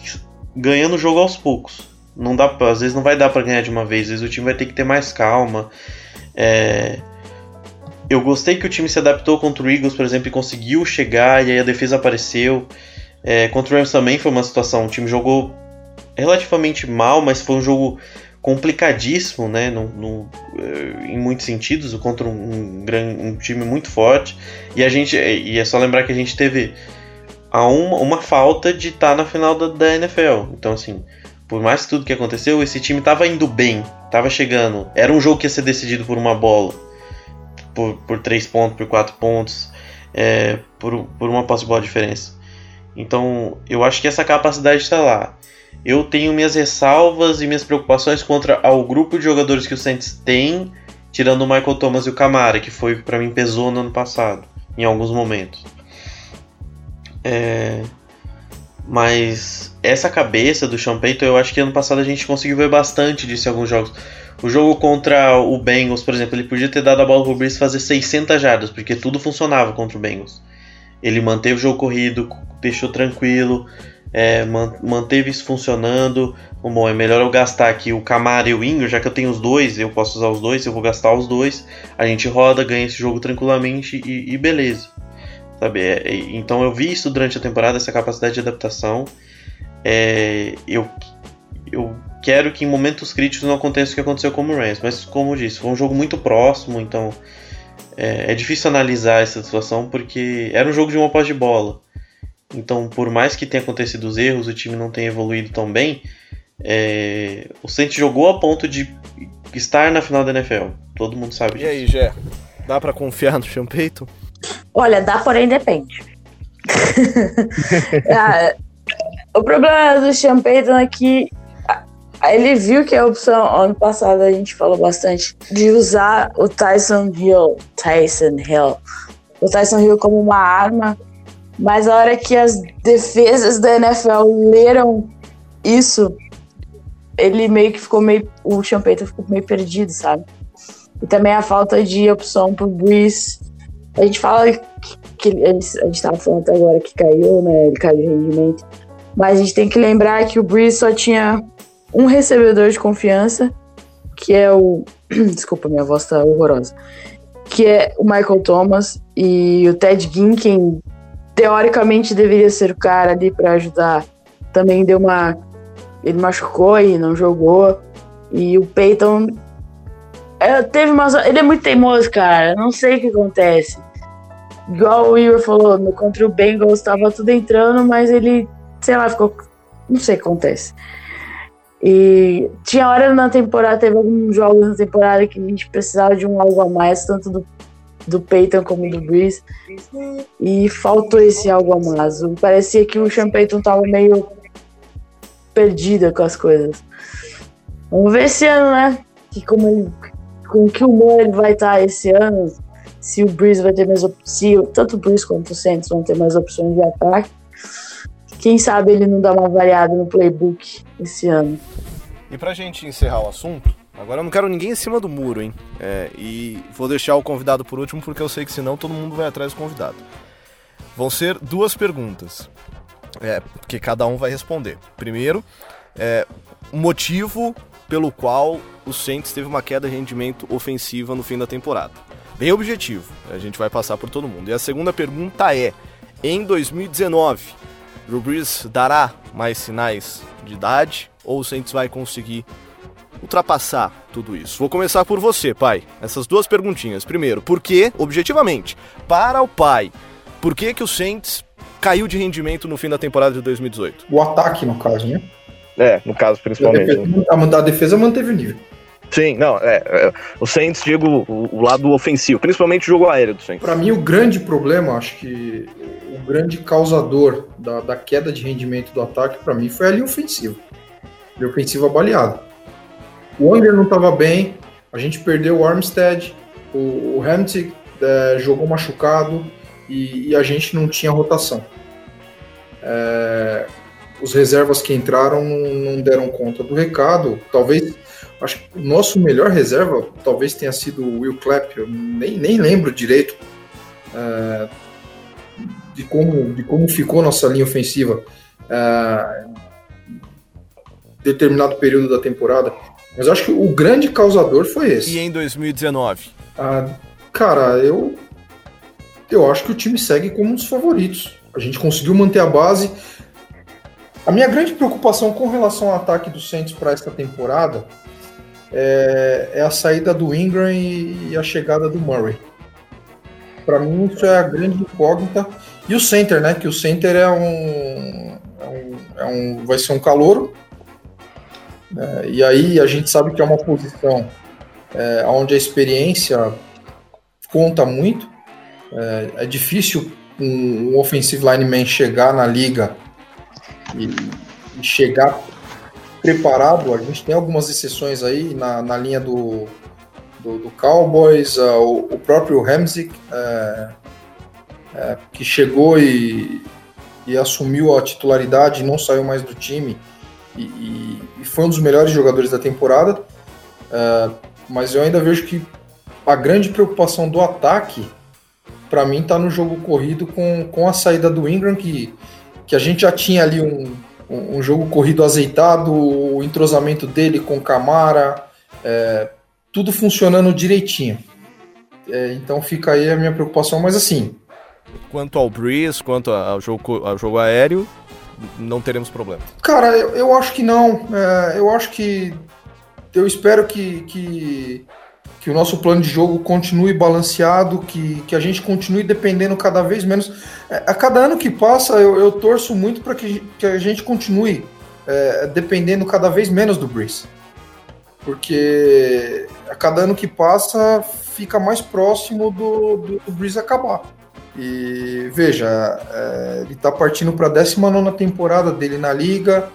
ganhando o jogo aos poucos. Não dá, às vezes não vai dar para ganhar de uma vez, às vezes o time vai ter que ter mais calma. É, eu gostei que o time se adaptou contra o Eagles, por exemplo, e conseguiu chegar e aí a defesa apareceu. É, contra o Rams também foi uma situação, o time jogou relativamente mal, mas foi um jogo complicadíssimo, né, no, no, eh, em muitos sentidos, contra um, um, um, time muito forte. E a gente, e é só lembrar que a gente teve a uma, uma falta de estar tá na final da, da, NFL. Então, assim, por mais que tudo que aconteceu, esse time estava indo bem, estava chegando. Era um jogo que ia ser decidido por uma bola, por, por três pontos, por quatro pontos, é, por, por uma posse de bola diferença. Então, eu acho que essa capacidade está lá eu tenho minhas ressalvas e minhas preocupações contra o grupo de jogadores que o Saints tem, tirando o Michael Thomas e o Camara, que foi para mim pesou no ano passado, em alguns momentos. É... Mas essa cabeça do Sean Payton, eu acho que ano passado a gente conseguiu ver bastante disso em alguns jogos. O jogo contra o Bengals, por exemplo, ele podia ter dado a bola pro Brees fazer 600 jardas, porque tudo funcionava contra o Bengals. Ele manteve o jogo corrido, deixou tranquilo, é, manteve isso funcionando. Bom, é melhor eu gastar aqui o Camara e o Ingram, já que eu tenho os dois, eu posso usar os dois, eu vou gastar os dois. A gente roda, ganha esse jogo tranquilamente e, e beleza. Sabe? É, é, então eu vi isso durante a temporada, essa capacidade de adaptação. É, eu, eu quero que em momentos críticos não aconteça o que aconteceu com o Rams, mas como eu disse, foi um jogo muito próximo, então é, é difícil analisar essa situação porque era um jogo de uma pós de bola. Então, por mais que tenha acontecido os erros, o time não tenha evoluído tão bem, é... o Saints jogou a ponto de estar na final da NFL. Todo mundo sabe disso. E aí, Gé? Dá para confiar no Sean Payton? Olha, dá, porém depende. ah, o problema do Sean Payton é que ele viu que a opção, ano passado a gente falou bastante, de usar o Tyson Hill, Tyson Hill, o Tyson Hill como uma arma mas a hora que as defesas da NFL leram isso, ele meio que ficou meio. O Champeita ficou meio perdido, sabe? E também a falta de opção pro Breeze. A gente fala que, que a gente tava falando até agora que caiu, né? Ele caiu de rendimento. Mas a gente tem que lembrar que o Breeze só tinha um recebedor de confiança, que é o. Desculpa, minha voz tá horrorosa. Que é o Michael Thomas e o Ted Ginn, quem teoricamente deveria ser o cara ali para ajudar. Também deu uma. Ele machucou e não jogou. E o Peyton. É, teve uma. Ele é muito teimoso, cara. Não sei o que acontece. Igual o Igor falou, no, contra o Bengals estava tudo entrando, mas ele, sei lá, ficou. Não sei o que acontece. E tinha hora na temporada, teve alguns jogos na temporada que a gente precisava de um algo a mais, tanto do do Peyton como do Breeze. E faltou esse algo a mais. Parecia que o Sean Payton tava meio perdida com as coisas. Vamos ver esse ano, né? Que como ele, com que humor ele vai estar esse ano. Se o Breeze vai ter mais opções. Tanto o Breeze quanto o Santos vão ter mais opções de ataque. Quem sabe ele não dá uma variada no playbook esse ano. E pra gente encerrar o assunto, Agora eu não quero ninguém em cima do muro, hein? É, e vou deixar o convidado por último porque eu sei que senão todo mundo vai atrás do convidado. Vão ser duas perguntas, é, que cada um vai responder. Primeiro, é, o motivo pelo qual o Saints teve uma queda de rendimento ofensiva no fim da temporada. Bem objetivo, a gente vai passar por todo mundo. E a segunda pergunta é: em 2019, o Brees dará mais sinais de idade ou o Saints vai conseguir ultrapassar tudo isso? Vou começar por você, pai. Essas duas perguntinhas. Primeiro, por que, objetivamente, para o pai, por que, que o Saints caiu de rendimento no fim da temporada de 2018? O ataque, no caso, né? É, no caso, principalmente. A defesa, a defesa manteve o nível. Sim, não, é, é o Saints, digo, o, o, lado ofensivo, principalmente o jogo aéreo do Saints. Para mim, o grande problema, acho que o grande causador da, da queda de rendimento do ataque, para mim, foi a linha ofensiva. A linha ofensiva baleada. O Anger não estava bem, a gente perdeu o Armstead, o, o Hamtic é, jogou machucado e, e, a gente não tinha rotação. É, os reservas que entraram não deram conta do recado. Talvez, acho que o nosso melhor reserva talvez tenha sido o Will Clapp. Eu nem, nem lembro direito é, de, como, de como ficou nossa linha ofensiva é, determinado período da temporada. Mas acho que o grande causador foi esse. E em 2019? Ah, cara, eu eu acho que o time segue como um dos favoritos. A gente conseguiu manter a base. A minha grande preocupação com relação ao ataque do Saints para esta temporada é, é, a saída do Ingram e, e a chegada do Murray. Para mim, isso é a grande incógnita. E o center, né? Que o center é um, é um, é um vai ser um calouro. É, e aí a gente sabe que é uma posição é, onde a experiência conta muito. É, é difícil um, um offensive lineman chegar na liga e, e, chegar preparado. A gente tem algumas exceções aí na, na linha do, do, do Cowboys, uh, o, o, próprio Hamzik, é, é, que chegou e, e, assumiu a titularidade e não saiu mais do time. E, e foi um dos melhores jogadores da temporada. É, mas eu ainda vejo que a grande preocupação do ataque para mim tá no jogo corrido com, com a saída do Ingram, que, que a gente já tinha ali um, um, jogo corrido azeitado, o entrosamento dele com Camara, é, tudo funcionando direitinho. É, então fica aí a minha preocupação, mas assim. Quanto ao Breeze, quanto ao jogo, ao jogo aéreo, não teremos problema. Cara, eu, eu acho que não. É, eu acho que. Eu espero que, que que o nosso plano de jogo continue balanceado, que, que a gente continue dependendo cada vez menos. É, a cada ano que passa, eu, eu torço muito para que, que a gente continue é, dependendo cada vez menos do Breeze. Porque a cada ano que passa, fica mais próximo do, do, do Breeze acabar. E veja, é, ele está partindo para a 19 temporada dele na liga,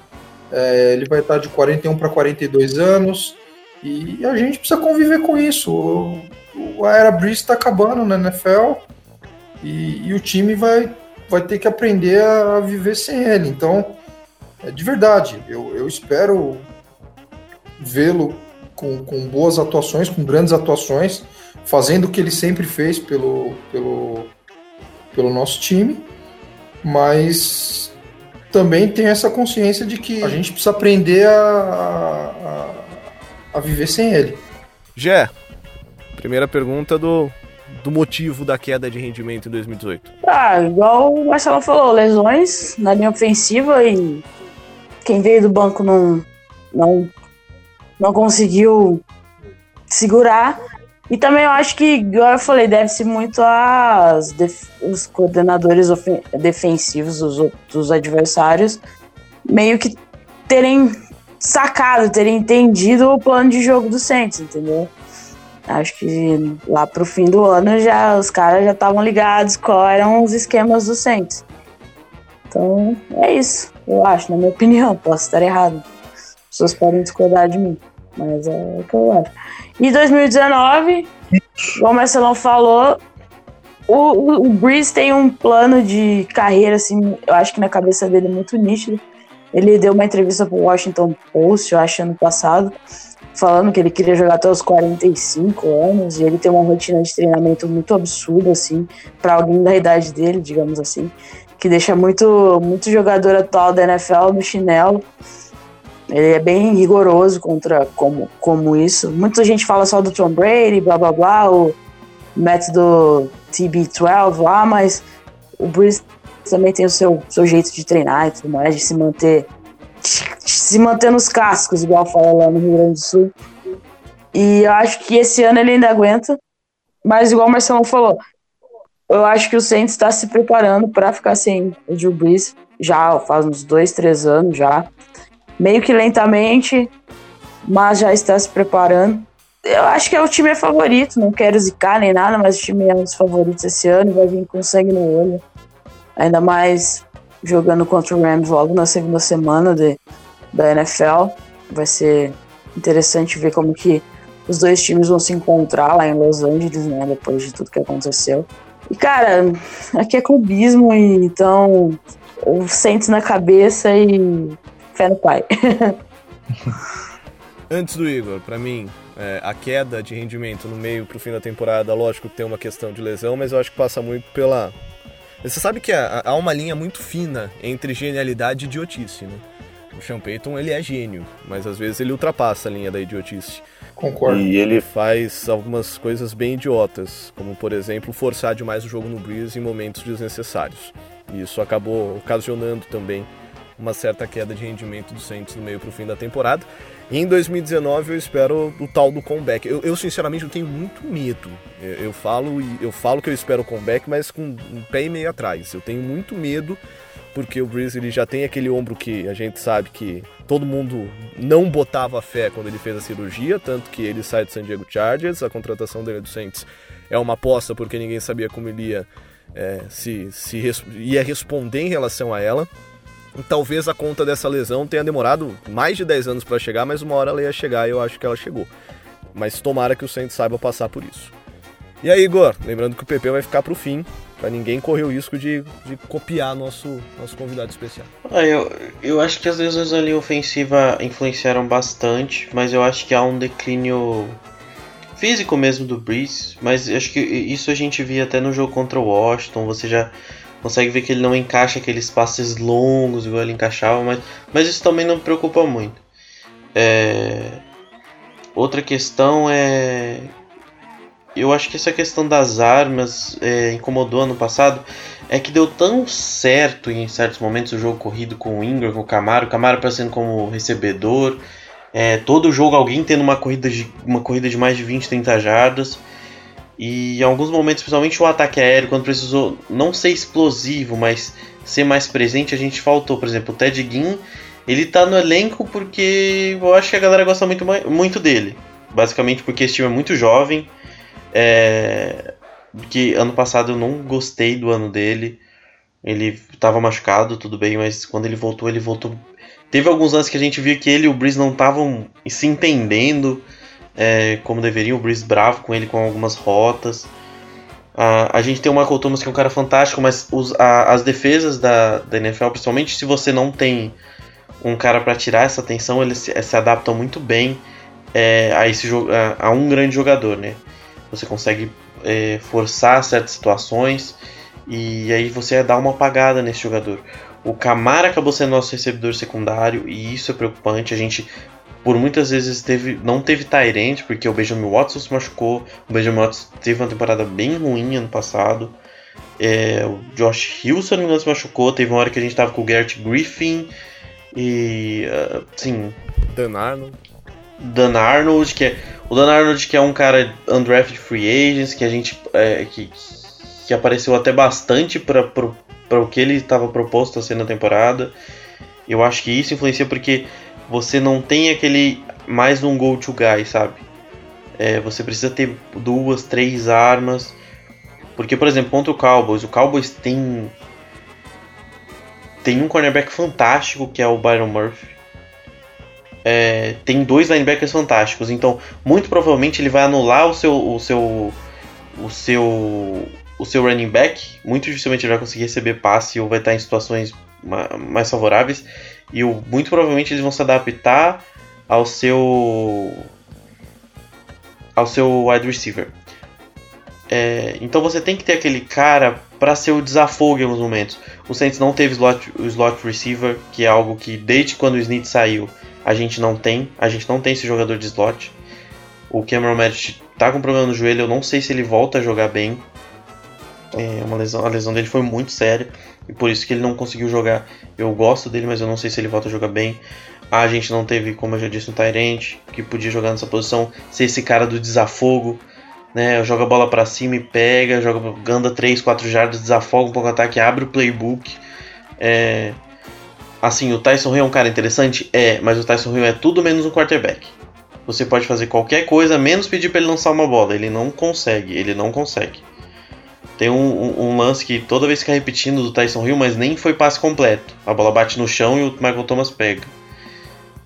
é, ele vai estar tá de 41 para 42 anos. E a gente precisa conviver com isso. A era Breeze está acabando na NFL e, e, o time vai, vai ter que aprender a, viver sem ele. Então, é de verdade, eu, eu espero vê-lo com, com boas atuações, com grandes atuações, fazendo o que ele sempre fez pelo, pelo, pelo nosso time, mas também tem essa consciência de que a gente precisa aprender a, a a viver sem ele. Jé, primeira pergunta do, do motivo da queda de rendimento em 2018. Ah, igual o Marcelo falou, lesões na linha ofensiva e quem veio do banco não, não, não conseguiu segurar. E também eu acho que, igual eu falei, deve-se muito aos def os coordenadores defensivos dos, dos adversários meio que terem sacado, terem entendido o plano de jogo do Saints, entendeu? Acho que lá pro fim do ano já os caras já estavam ligados qual eram os esquemas do Saints. Então é isso, eu acho, na minha opinião. Posso estar errado. As pessoas podem discordar de mim, mas é o que eu acho. E 2019, como o Marcelão falou, o, o, o Breeze tem um plano de carreira, assim, eu acho que na cabeça dele é muito nítido ele deu uma entrevista pro Washington Post, eu acho, ano passado, falando que ele queria jogar até os 45 anos e ele tem uma rotina de treinamento muito absurda, assim, para alguém da idade dele, digamos assim, que deixa muito, muito jogador atual da NFL no chinelo. Ele é bem rigoroso contra como, como isso. Muita gente fala só do Tom Brady, blá blá blá, o método TB12 lá, mas o Breeze também tem o seu, seu jeito de treinar e tudo mais, de se manter se manter nos cascos, igual fala lá no Rio Grande do Sul. E eu acho que esse ano ele ainda aguenta, mas igual o Marcelo falou, eu acho que o Saints está se preparando para ficar sem o Drew Brees já faz uns dois, três anos já, meio que lentamente, mas já está se preparando. eu acho que é o time é favorito, não quero zicar nem nada, mas o time é um dos favoritos esse ano, vai vir com sangue no olho. Ainda mais jogando contra o Rams logo na segunda semana de, da NFL. Vai ser interessante ver como que os dois times vão se encontrar lá em Los Angeles, né, depois de tudo que aconteceu. E, cara, aqui é clubismo, e então o Saints na cabeça e fé no pai. Antes do Igor, para mim, é, a queda de rendimento no meio pro fim da temporada, lógico que tem uma questão de lesão, mas eu acho que passa muito pela. Você sabe que há, uma linha muito fina entre genialidade e idiotice, né? O Sean Payton, ele é gênio, mas às vezes ele ultrapassa a linha da idiotice. Concordo. E ele faz algumas coisas bem idiotas, como por exemplo forçar demais o jogo no Breeze em momentos desnecessários. E isso acabou ocasionando também uma certa queda de rendimento do Saints no meio para o fim da temporada. E em 2019 eu espero o tal do comeback. Eu, eu sinceramente eu tenho muito medo. Eu, eu, falo eu falo que eu espero o comeback, mas com um pé e meio atrás. Eu tenho muito medo porque o Breeze já tem aquele ombro que a gente sabe que todo mundo não botava fé quando ele fez a cirurgia, tanto que ele sai do San Diego Chargers, a contratação dele do Saints é uma aposta porque ninguém sabia como ele ia é, se, se ia responder em relação a ela. Talvez a conta dessa lesão tenha demorado mais de 10 anos para chegar, mas uma hora ela ia chegar e eu acho que ela chegou. Mas tomara que o Saints saiba passar por isso. E aí, Igor, lembrando que o PP vai ficar pro fim, para ninguém correr o risco de, de copiar nosso, nosso convidado especial. Ah, eu, eu acho que as lesões ali ofensiva influenciaram bastante, mas eu acho que há um declínio físico mesmo do Breeze, mas acho que isso a gente via até no jogo contra o Washington, você já consegue ver que ele não encaixa aqueles passes longos igual ele encaixava, mas, mas isso também não me preocupa muito. É... Outra questão é. Eu acho que essa questão das armas é, incomodou ano passado. É que deu tão certo em certos momentos o jogo corrido com o Ingram, com o Camaro, o Camaro aparecendo como recebedor. É, todo jogo alguém tendo uma corrida, de, uma corrida de mais de 20, 30 jardas. E em alguns momentos, principalmente o ataque aéreo, quando precisou não ser explosivo, mas ser mais presente, a gente faltou. Por exemplo, o Ted Ginn, ele tá no elenco porque eu acho que a galera gosta muito, muito dele. Basicamente porque esse time é muito jovem. É, que ano passado eu não gostei do ano dele. Ele estava machucado, tudo bem, mas quando ele voltou, ele voltou. Teve alguns anos que a gente viu que ele e o Breeze não estavam se entendendo é, como deveriam. O Breeze bravo com ele com algumas rotas. a gente tem o Michael Thomas que é um cara fantástico, mas os, a, as defesas da, da NFL, principalmente se você não tem um cara para tirar essa atenção, eles se, se adaptam muito bem é, a esse a, a, um grande jogador, né? Você consegue é, forçar certas situações e aí você dá uma apagada nesse jogador. O Camara acabou sendo nosso recebedor secundário e isso é preocupante. A gente por muitas vezes teve, não teve Tyrant, porque o Benjamin Watson se machucou. O Benjamin Watson teve uma temporada bem ruim ano passado. É, o Josh Hill, se não me engano, se machucou. Teve uma hora que a gente tava com o Garrett Griffin e. Uh, sim. Dan Arnold. Dan Arnold, que é. O Dan Arnold, que é um cara undrafted free agents, que a gente. É, que, que apareceu até bastante para o que ele estava proposto a ser na temporada. Eu acho que isso influencia porque você não tem aquele mais um go-to guy, sabe? É, você precisa ter duas, três armas. Porque, por exemplo, contra o Cowboys, o Cowboys tem. Tem um cornerback fantástico que é o Byron Murphy. É, tem dois linebackers fantásticos. Então, muito provavelmente ele vai anular o seu. o seu. o seu. o seu running back. Muito dificilmente ele vai conseguir receber passe ou vai estar em situações mais favoráveis e o, muito provavelmente eles vão se adaptar ao seu ao seu wide receiver. É, então você tem que ter aquele cara para ser o desafogo em alguns momentos. O Saints não teve slot, o slot receiver, que é algo que desde quando o Snead saiu a gente não tem. A gente não tem esse jogador de slot. O Cameron Meredith tá com problema no joelho, eu não sei se ele volta a jogar bem. É uma lesão, a lesão dele foi muito séria e por isso que ele não conseguiu jogar. Eu gosto dele, mas eu não sei se ele volta a jogar bem. A gente não teve, como eu já disse, um Tyrant que podia jogar nessa posição, ser esse cara do desafogo, né? Joga a bola para cima e pega, joga ganda 3, 4 jardas, desafoga um pouco o ataque, abre o playbook. É... Assim, o Tyson Hill é um cara interessante? É, mas o Tyson Hill é tudo menos um quarterback. você pode fazer qualquer coisa menos pedir para ele lançar uma bola. Ele não consegue, ele não consegue. Tem um, um, um, lance que toda vez fica repetindo do Tyson Hill, mas nem foi passe completo. A bola bate no chão e o Michael Thomas pega.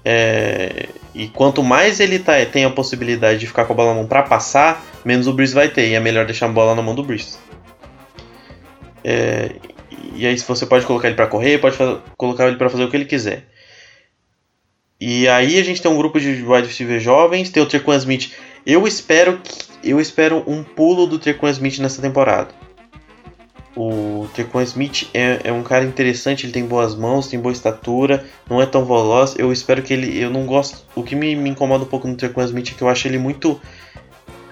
É, e quanto mais ele tá, tem a possibilidade de ficar com a bola na mão para passar, menos o Breeze vai ter. E é melhor deixar a bola na mão do Breeze. É, e aí você pode colocar ele para correr, pode fazer, colocar ele para fazer o que ele quiser. E aí a gente tem um grupo de wide receiver jovens, tem o Trequan Smith. Eu espero que, eu espero um pulo do Trequan Smith nessa temporada. O Trequan Smith é, é, um cara interessante, ele tem boas mãos, tem boa estatura, não é tão veloz. Eu espero que ele. Eu não gosto. O que me, me incomoda um pouco no Trequan Smith é que eu acho ele muito.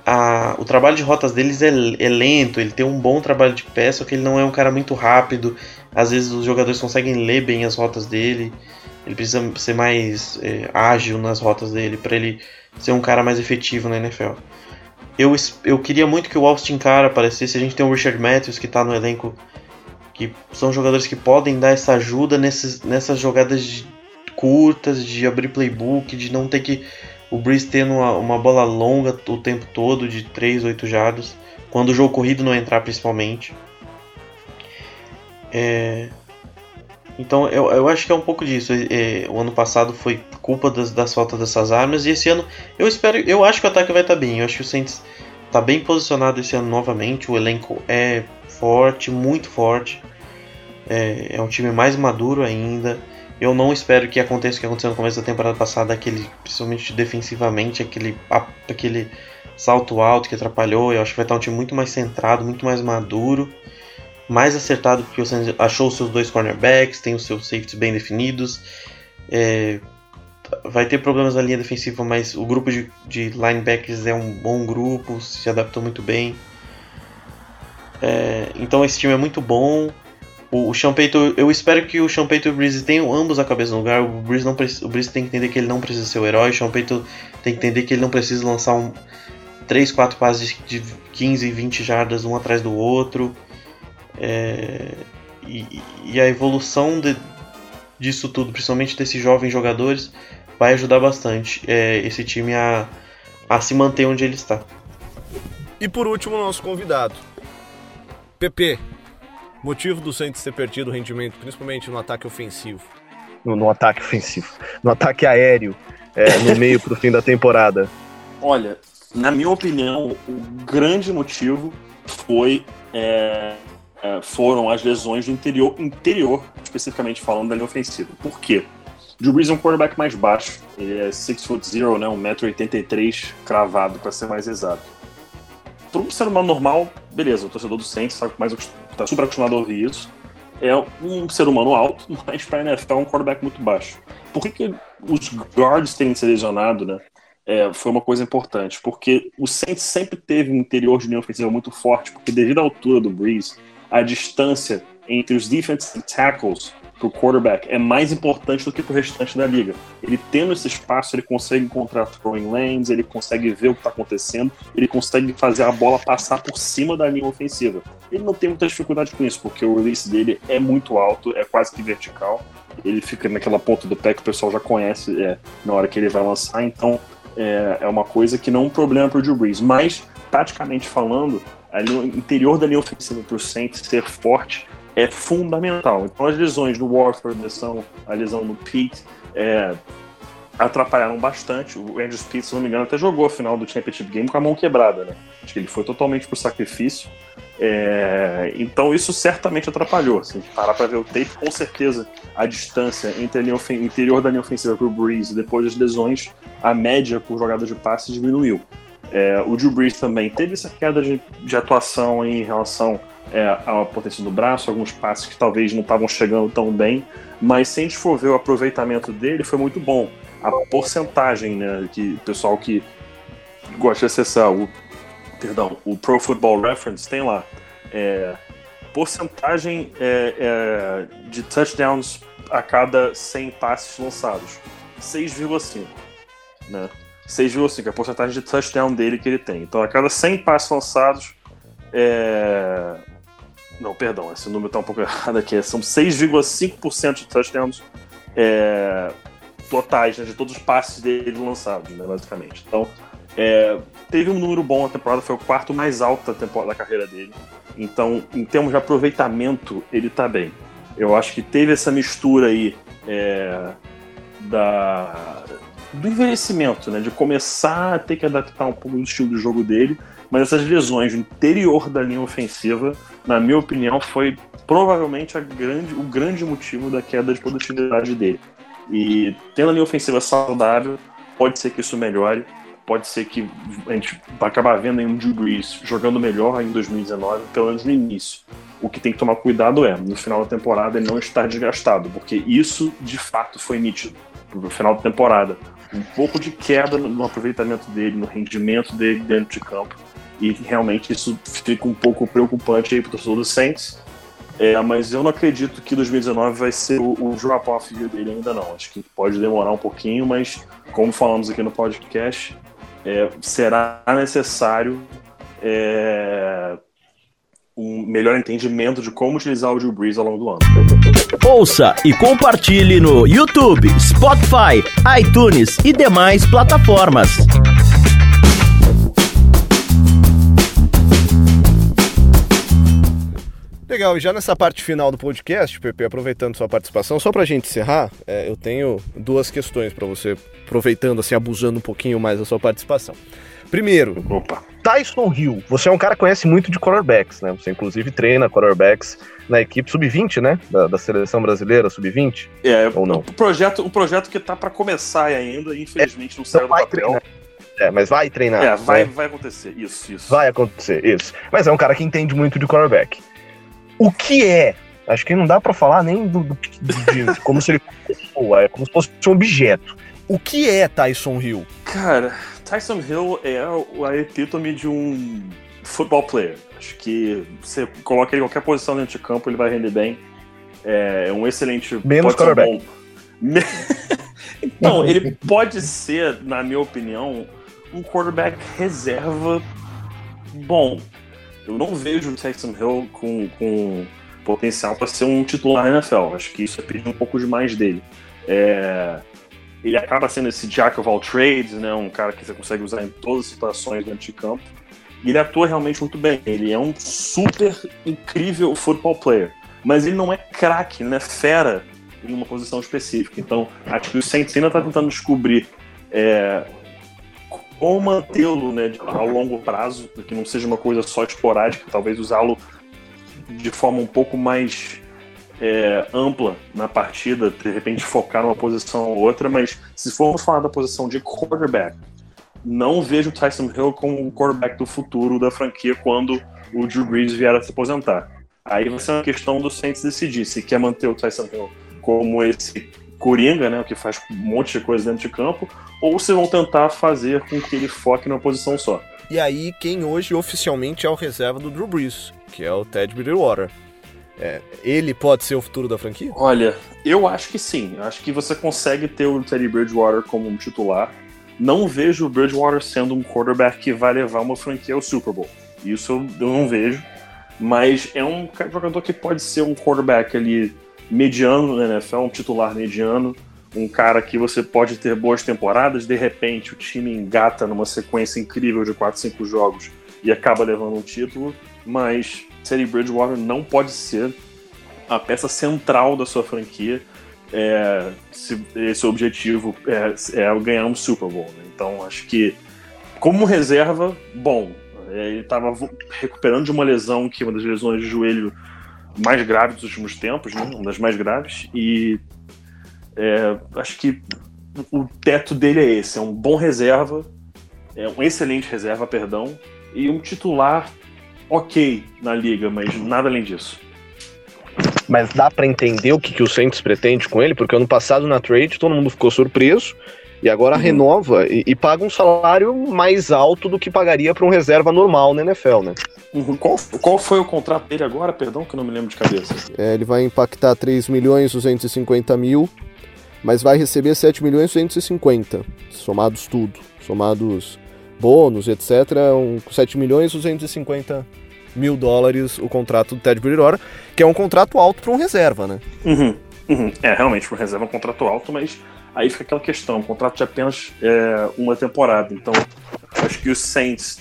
A, o trabalho de rotas deles é, é, lento, ele tem um bom trabalho de pé, só que ele não é um cara muito rápido. Às vezes os jogadores conseguem ler bem as rotas dele. Ele precisa ser mais é, ágil nas rotas dele para ele ser um cara mais efetivo na NFL. Eu, eu queria muito que o Austin Cara aparecesse. A gente tem o Richard Matthews que está no elenco, que são jogadores que podem dar essa ajuda nesses, nessas jogadas de, curtas, de abrir playbook, de não ter que o Breeze tendo uma, uma bola longa o tempo todo, de 3, 8 jardas, quando o jogo corrido não entrar principalmente. É, então eu, eu acho que é um pouco disso. É, o ano passado foi culpa das, das faltas dessas armas e esse ano eu espero, eu acho que o ataque vai estar tá bem. Eu acho que o Saints está bem posicionado esse ano novamente. O elenco é forte, muito forte. É, é um time mais maduro ainda. Eu não espero que aconteça o que aconteceu no começo da temporada passada, aquele, principalmente defensivamente, aquele, aquele salto alto que atrapalhou. Eu acho que vai estar um time muito mais centrado, muito mais maduro mais acertado porque o Saints achou os seus dois cornerbacks, tem os seus safeties bem definidos. É, vai ter problemas na linha defensiva, mas o grupo de, de linebackers é um bom grupo, se adaptou muito bem. É, então esse time é muito bom. O, o eu espero que o Payton e o Breeze tenham ambos a cabeça no lugar. O Breeze, não, o Breeze tem que entender que ele não precisa ser o herói. O Payton tem que entender que ele não precisa lançar um 3, 4 passes de 15, 20 jardas um atrás do outro. É, e, e, a evolução de, disso tudo, principalmente desses jovens jogadores, vai ajudar bastante é, esse time a, a se manter onde ele está. E por último, nosso convidado, PP. Motivo do Santos ter perdido o rendimento, principalmente no ataque ofensivo. No, no ataque ofensivo. No ataque aéreo, é, no meio para o fim da temporada. Olha, na minha opinião, o grande motivo foi é, é, foram as lesões do interior, interior, especificamente falando da linha ofensiva. Por quê? Drew Brees é um quarterback mais baixo, ele é 6 foot 0, né, 1,83m cravado, para ser mais exato. Para um ser humano normal, beleza, o torcedor do Saints está tá super acostumado a ouvir isso. É um ser humano alto, mas para a NFL é um quarterback muito baixo. Por que, que os guards terem se lesionado, né? É, foi uma coisa importante, porque o Saints sempre teve um interior de linha ofensiva muito forte, porque devido à altura do Breeze, a distância entre os defensive tackles para o quarterback é mais importante do que para o restante da liga. Ele tendo esse espaço, ele consegue encontrar throwing lanes, ele consegue ver o que está acontecendo, ele consegue fazer a bola passar por cima da linha ofensiva. Ele não tem muita dificuldade com isso, porque o release dele é muito alto, é quase que vertical. Ele fica naquela ponta do pé que o pessoal já conhece é, na hora que ele vai lançar, então é, é uma coisa que não é um problema para o Drew Brees. Mas, taticamente falando, ali no interior da linha ofensiva para o Saints ser forte é fundamental. Então as lesões do Warford, a lesão, a lesão no Pete, é, atrapalharam bastante. O Andrew Speed, se não me engano, até jogou a final do Championship Game com a mão quebrada, né? Acho que ele foi totalmente pro sacrifício. É, então isso certamente atrapalhou. Se assim, parar para ver o tape, com certeza a distância entre a linha interior da linha ofensiva para o Breeze depois das lesões, a média por jogada de passe diminuiu. É, o Drew Brees também teve essa queda de, de atuação em relação é, à potência do braço, alguns passes que talvez não estavam chegando tão bem, mas se a gente for ver o aproveitamento dele, foi muito bom. A porcentagem, né, que o pessoal que gosta de acessar o, perdão, o Pro Football Reference tem lá, é, porcentagem é, é de touchdowns a cada 100 passes lançados, 6,5, né? 6,5, a porcentagem de touchdown dele que ele tem. Então, a cada 100 passos lançados, é... Não, perdão, esse número está um pouco errado aqui. São 6,5% de touchdowns é... totais, né, de todos os passes dele lançados, né, basicamente. Então, é, teve um número bom na temporada, foi o quarto mais alto da, temporada, da carreira dele. Então, em termos de aproveitamento, ele tá bem. Eu acho que teve essa mistura aí é, da, do envelhecimento, né? De começar a ter que adaptar um pouco do estilo de jogo dele, mas essas lesões no interior da linha ofensiva, na minha opinião, foi provavelmente grande, o grande motivo da queda de produtividade dele. E tendo a linha ofensiva saudável, pode ser que isso melhore, pode ser que a gente vai acabar vendo um Drew Brees jogando melhor em 2019, pelo menos no início. O que tem que tomar cuidado é, no final da temporada, ele não estar desgastado, porque isso de fato foi nítido no final da temporada. Um pouco de queda no aproveitamento dele, no rendimento dele dentro de campo. E realmente isso fica um pouco preocupante aí para o torcedor do Saints. É, mas eu não acredito que 2019 vai ser o, o drop-off dele ainda não. Acho que pode demorar um pouquinho, mas como falamos aqui no podcast, é, será necessário é, um melhor entendimento de como utilizar o Drew Brees ao longo do ano. Ouça e compartilhe no YouTube, Spotify, iTunes e demais plataformas. Legal, e já nessa parte final do podcast, Pepe, aproveitando sua participação, só pra gente encerrar, é, eu tenho duas questões para você, aproveitando, assim, abusando um pouquinho mais da sua participação. Primeiro, Opa. Tyson Hill, você é um cara que conhece muito de quarterbacks, né? Você inclusive treina quarterbacks na equipe sub-20, né? Da, da, seleção brasileira, sub-20. É, ou não? Um projeto, um projeto que tá para começar ainda, infelizmente é, não saiu do papel. Treinar. É, mas vai treinar. É, vai, né? vai acontecer, isso, isso. Vai acontecer, isso. Mas é um cara que entende muito de quarterback. O que é? Acho que não dá para falar nem do, do, de, de, como se ele é como se fosse um objeto. O que é Tyson Hill? Cara, Tyson Hill é a epítome de um football player. Acho que você coloca ele em qualquer posição dentro de campo, ele vai render bem. É um excelente. Menos quarterback. Bom... então, ele pode ser, na minha opinião, um quarterback reserva bom. Eu não vejo o Tyson Hill com, com potencial para ser um titular na NFL. Acho que isso é pedir um pouco demais dele. É, ele acaba sendo esse jack of all trades, né? Um cara que você consegue usar em todas as situações dentro de campo. E ele atua realmente muito bem. Ele é um super incrível football player. Mas ele não é craque, ele não é fera em uma posição específica. Então, acho que o Saints ainda está tentando descobrir é, como mantê-lo né, ao longo prazo, que não seja uma coisa só esporádica, talvez usá-lo de forma um pouco mais é, ampla na partida, de repente focar numa posição ou outra, mas se formos falar da posição de quarterback, não vejo o Tyson Hill como o quarterback do futuro da franquia quando o Drew Brees vier a se aposentar. Aí vai ser uma questão do Saints decidir se quer manter o Tyson Hill como esse coringa, né, que faz um monte de coisa dentro de campo, ou se vão tentar fazer com que ele foque numa posição só. E aí, quem hoje oficialmente é o reserva do Drew Brees, que é o Ted Bridgewater. É, ele pode ser o futuro da franquia? Olha, eu acho que sim. Acho que você consegue ter o Teddy Bridgewater como um titular. Não vejo o Bridgewater sendo um quarterback que vai levar uma franquia ao Super Bowl. Isso eu não vejo. Mas é um jogador que pode ser um quarterback ali mediano na NFL, um titular mediano. Um cara que você pode ter boas temporadas, de repente o time engata numa sequência incrível de 4, 5 jogos e acaba levando um título, mas Teddy Bridgewater não pode ser a peça central da sua franquia é, se esse objetivo é, é, ganhar um Super Bowl. Né? Então, acho que, como reserva, bom. É, ele estava recuperando de uma lesão que é uma das lesões de joelho mais graves dos últimos tempos, né? uma das mais graves, e é, acho que o teto dele é esse: é um bom reserva, é um excelente reserva, perdão, e um titular ok na liga, mas nada além disso. Mas dá para entender o que, que o Saints pretende com ele, porque ano passado na trade todo mundo ficou surpreso e agora uhum. renova e, e, paga um salário mais alto do que pagaria para um reserva normal na NFL, né? Uhum. Qual, qual foi o contrato dele agora? Perdão que eu não me lembro de cabeça. É, ele vai impactar 3 milhões 250 mil, mas vai receber 7 milhões 250, somados tudo, somados bônus, etc. Um, 7 milhões 250 mil dólares o contrato do Ted Bridgewater, que é um contrato alto para um reserva, né? Uhum, uhum. É, realmente, para um reserva é um contrato alto, mas Aí fica aquela questão, um contrato de apenas é, uma temporada. Então, acho que os Saints,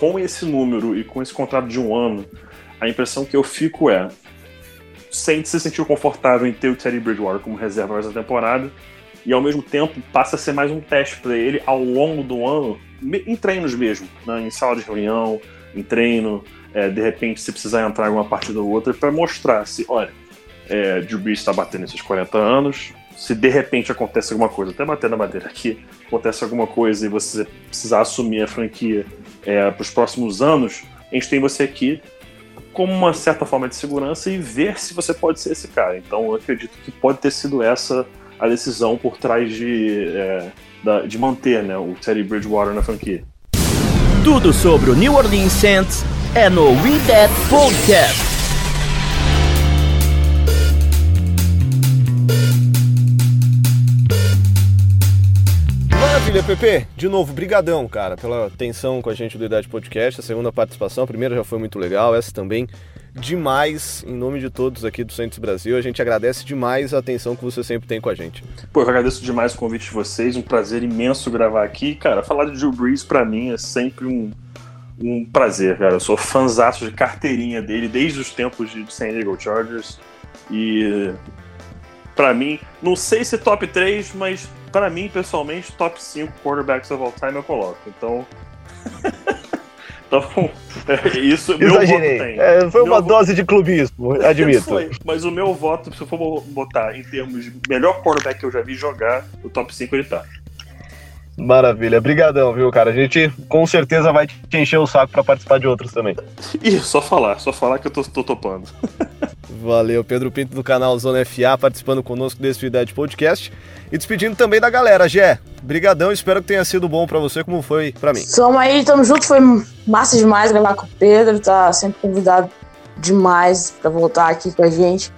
com esse número e com esse contrato de um ano, a impressão que eu fico é Saints se sentiu confortável em ter o Teddy Bridgewater como reserva nessa temporada e ao mesmo tempo passa a ser mais um teste para ele ao longo do ano, em treinos mesmo, né? em sala de reunião, em treino, é, de repente se precisar entrar em alguma partida ou outra, para mostrar se, olha, é, Drew Brees está batendo esses 40 anos, se de repente acontece alguma coisa, até bater na madeira aqui, acontece alguma coisa e você precisar assumir a franquia é, para os próximos anos, a gente tem você aqui como uma certa forma de segurança e ver se você pode ser esse cara. Então eu acredito que pode ter sido essa a decisão por trás de, é, da, de manter né, o Teddy Bridgewater na franquia. Tudo sobre o New Orleans Saints é no We That Podcast. Maravilha, Pepe. De novo, brigadão, cara, pela atenção com a gente do Idade Podcast. A segunda participação, a primeira já foi muito legal, essa também demais. Em nome de todos aqui do Santos Brasil, a gente agradece demais a atenção que você sempre tem com a gente. Pô, eu agradeço demais o convite de vocês, um prazer imenso gravar aqui. Cara, falar de Drew Brees pra mim é sempre um, um prazer, cara. Eu sou fãzaço de carteirinha dele desde os tempos de San Diego Chargers. E para mim, não sei se top 3, mas para mim, pessoalmente, top 5 quarterbacks of all time eu coloco. Então. então, é, isso meu Exagerei. voto tem. É, foi meu uma dose de clubismo, admito. Foi, mas o meu voto, se eu for botar em termos de melhor quarterback que eu já vi jogar, o top 5 ele tá. Maravilha, brigadão, viu, cara? A gente com certeza vai te encher o saco para participar de outros também. Ih, só falar, só falar que eu tô, tô topando. Valeu, Pedro Pinto do canal Zona FA participando conosco desse Idade Podcast e despedindo também da galera. Gé, brigadão, espero que tenha sido bom para você como foi para mim. Somos aí, tamo junto, foi massa demais gravar com o Pedro, tá sempre convidado demais para voltar aqui com a gente.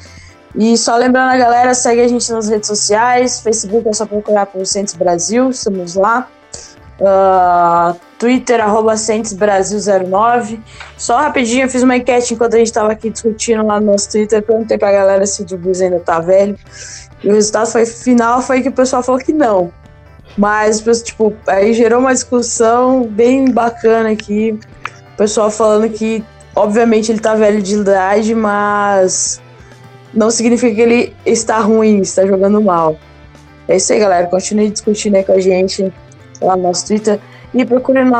E só lembrando a galera, segue a gente nas redes sociais, Facebook é só procurar por Centros Brasil, estamos lá. Uh, Twitter, arroba Brasil09. Só rapidinho, eu fiz uma enquete enquanto a gente estava aqui discutindo lá no nosso Twitter, perguntei pra galera se o Drew ainda tá velho. E o resultado foi final foi que o pessoal falou que não. Mas, tipo, aí gerou uma discussão bem bacana aqui. O pessoal falando que, obviamente, ele tá velho de idade, mas não significa que ele está ruim, está jogando mal. É isso aí, galera. Continue discutindo aí com a gente lá no nosso Twitter. E procure no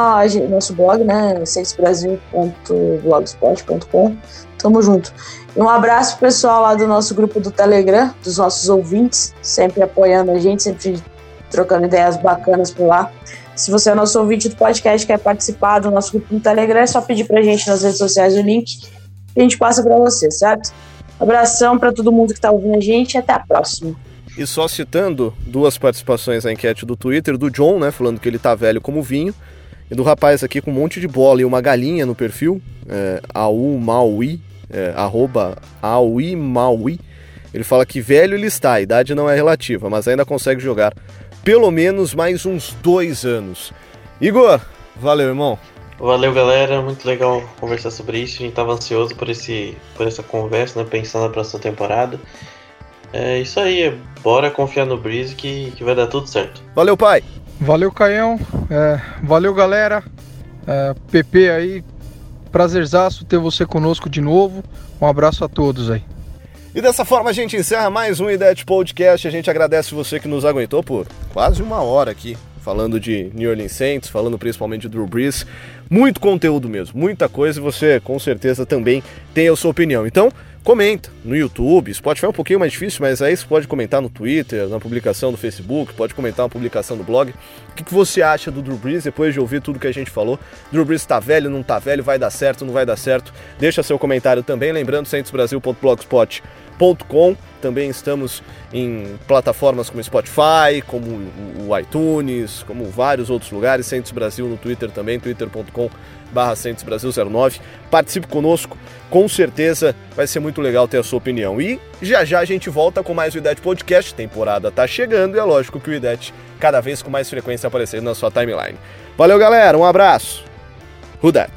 nosso blog, né? sexbrasil.blogspot.com. Tamo junto. E um abraço pro pessoal lá do nosso grupo do Telegram, dos nossos ouvintes, sempre apoiando a gente, sempre trocando ideias bacanas por lá. Se você é nosso ouvinte do podcast quer participar do nosso grupo no Telegram, é só pedir pra gente nas redes sociais o link e a gente passa para você, certo? Abração para todo mundo que está ouvindo a gente e até a próxima. E só citando duas participações na enquete do Twitter, do John, né, falando que ele tá velho como vinho, e do rapaz aqui com um monte de bola e uma galinha no perfil, é, Aumaui, é, arroba Auimaui, ele fala que velho ele está, a idade não é relativa, mas ainda consegue jogar pelo menos mais uns dois anos. Igor, valeu, irmão. Valeu, galera. Muito legal conversar sobre isso. A gente tava ansioso por, esse, por essa conversa, né? Pensando na próxima temporada. É isso aí. Bora confiar no Breeze que, que vai dar tudo certo. Valeu, pai. Valeu, Caião. É, valeu, galera. É, PP aí. Prazerzaço ter você conosco de novo. Um abraço a todos aí. E dessa forma a gente encerra mais um IDET Podcast. A gente agradece você que nos aguentou por quase uma hora aqui falando de New Orleans Saints, falando principalmente de Drew Brees. Muito conteúdo mesmo, muita coisa e você com certeza também tem a sua opinião. Então, comenta no YouTube, Spotify é um pouquinho mais difícil, mas aí você pode comentar no Twitter, na publicação do Facebook, pode comentar na publicação do blog. O que, que você acha do Drew Brees depois de ouvir tudo que a gente falou? Drew Brees tá velho, não tá velho, vai dar certo, não vai dar certo? Deixa seu comentário também, lembrando, centrosbrasil.blogspot.com com Também estamos em plataformas como Spotify, como o iTunes, como vários outros lugares. Santos Brasil no Twitter também, twitter.com barra Brasil 09. Participe conosco, com certeza vai ser muito legal ter a sua opinião. E já já a gente volta com mais o IDET Podcast. Temporada tá chegando e é lógico que o IDET cada vez com mais frequência aparecendo na sua timeline. Valeu, galera, um abraço. Who that?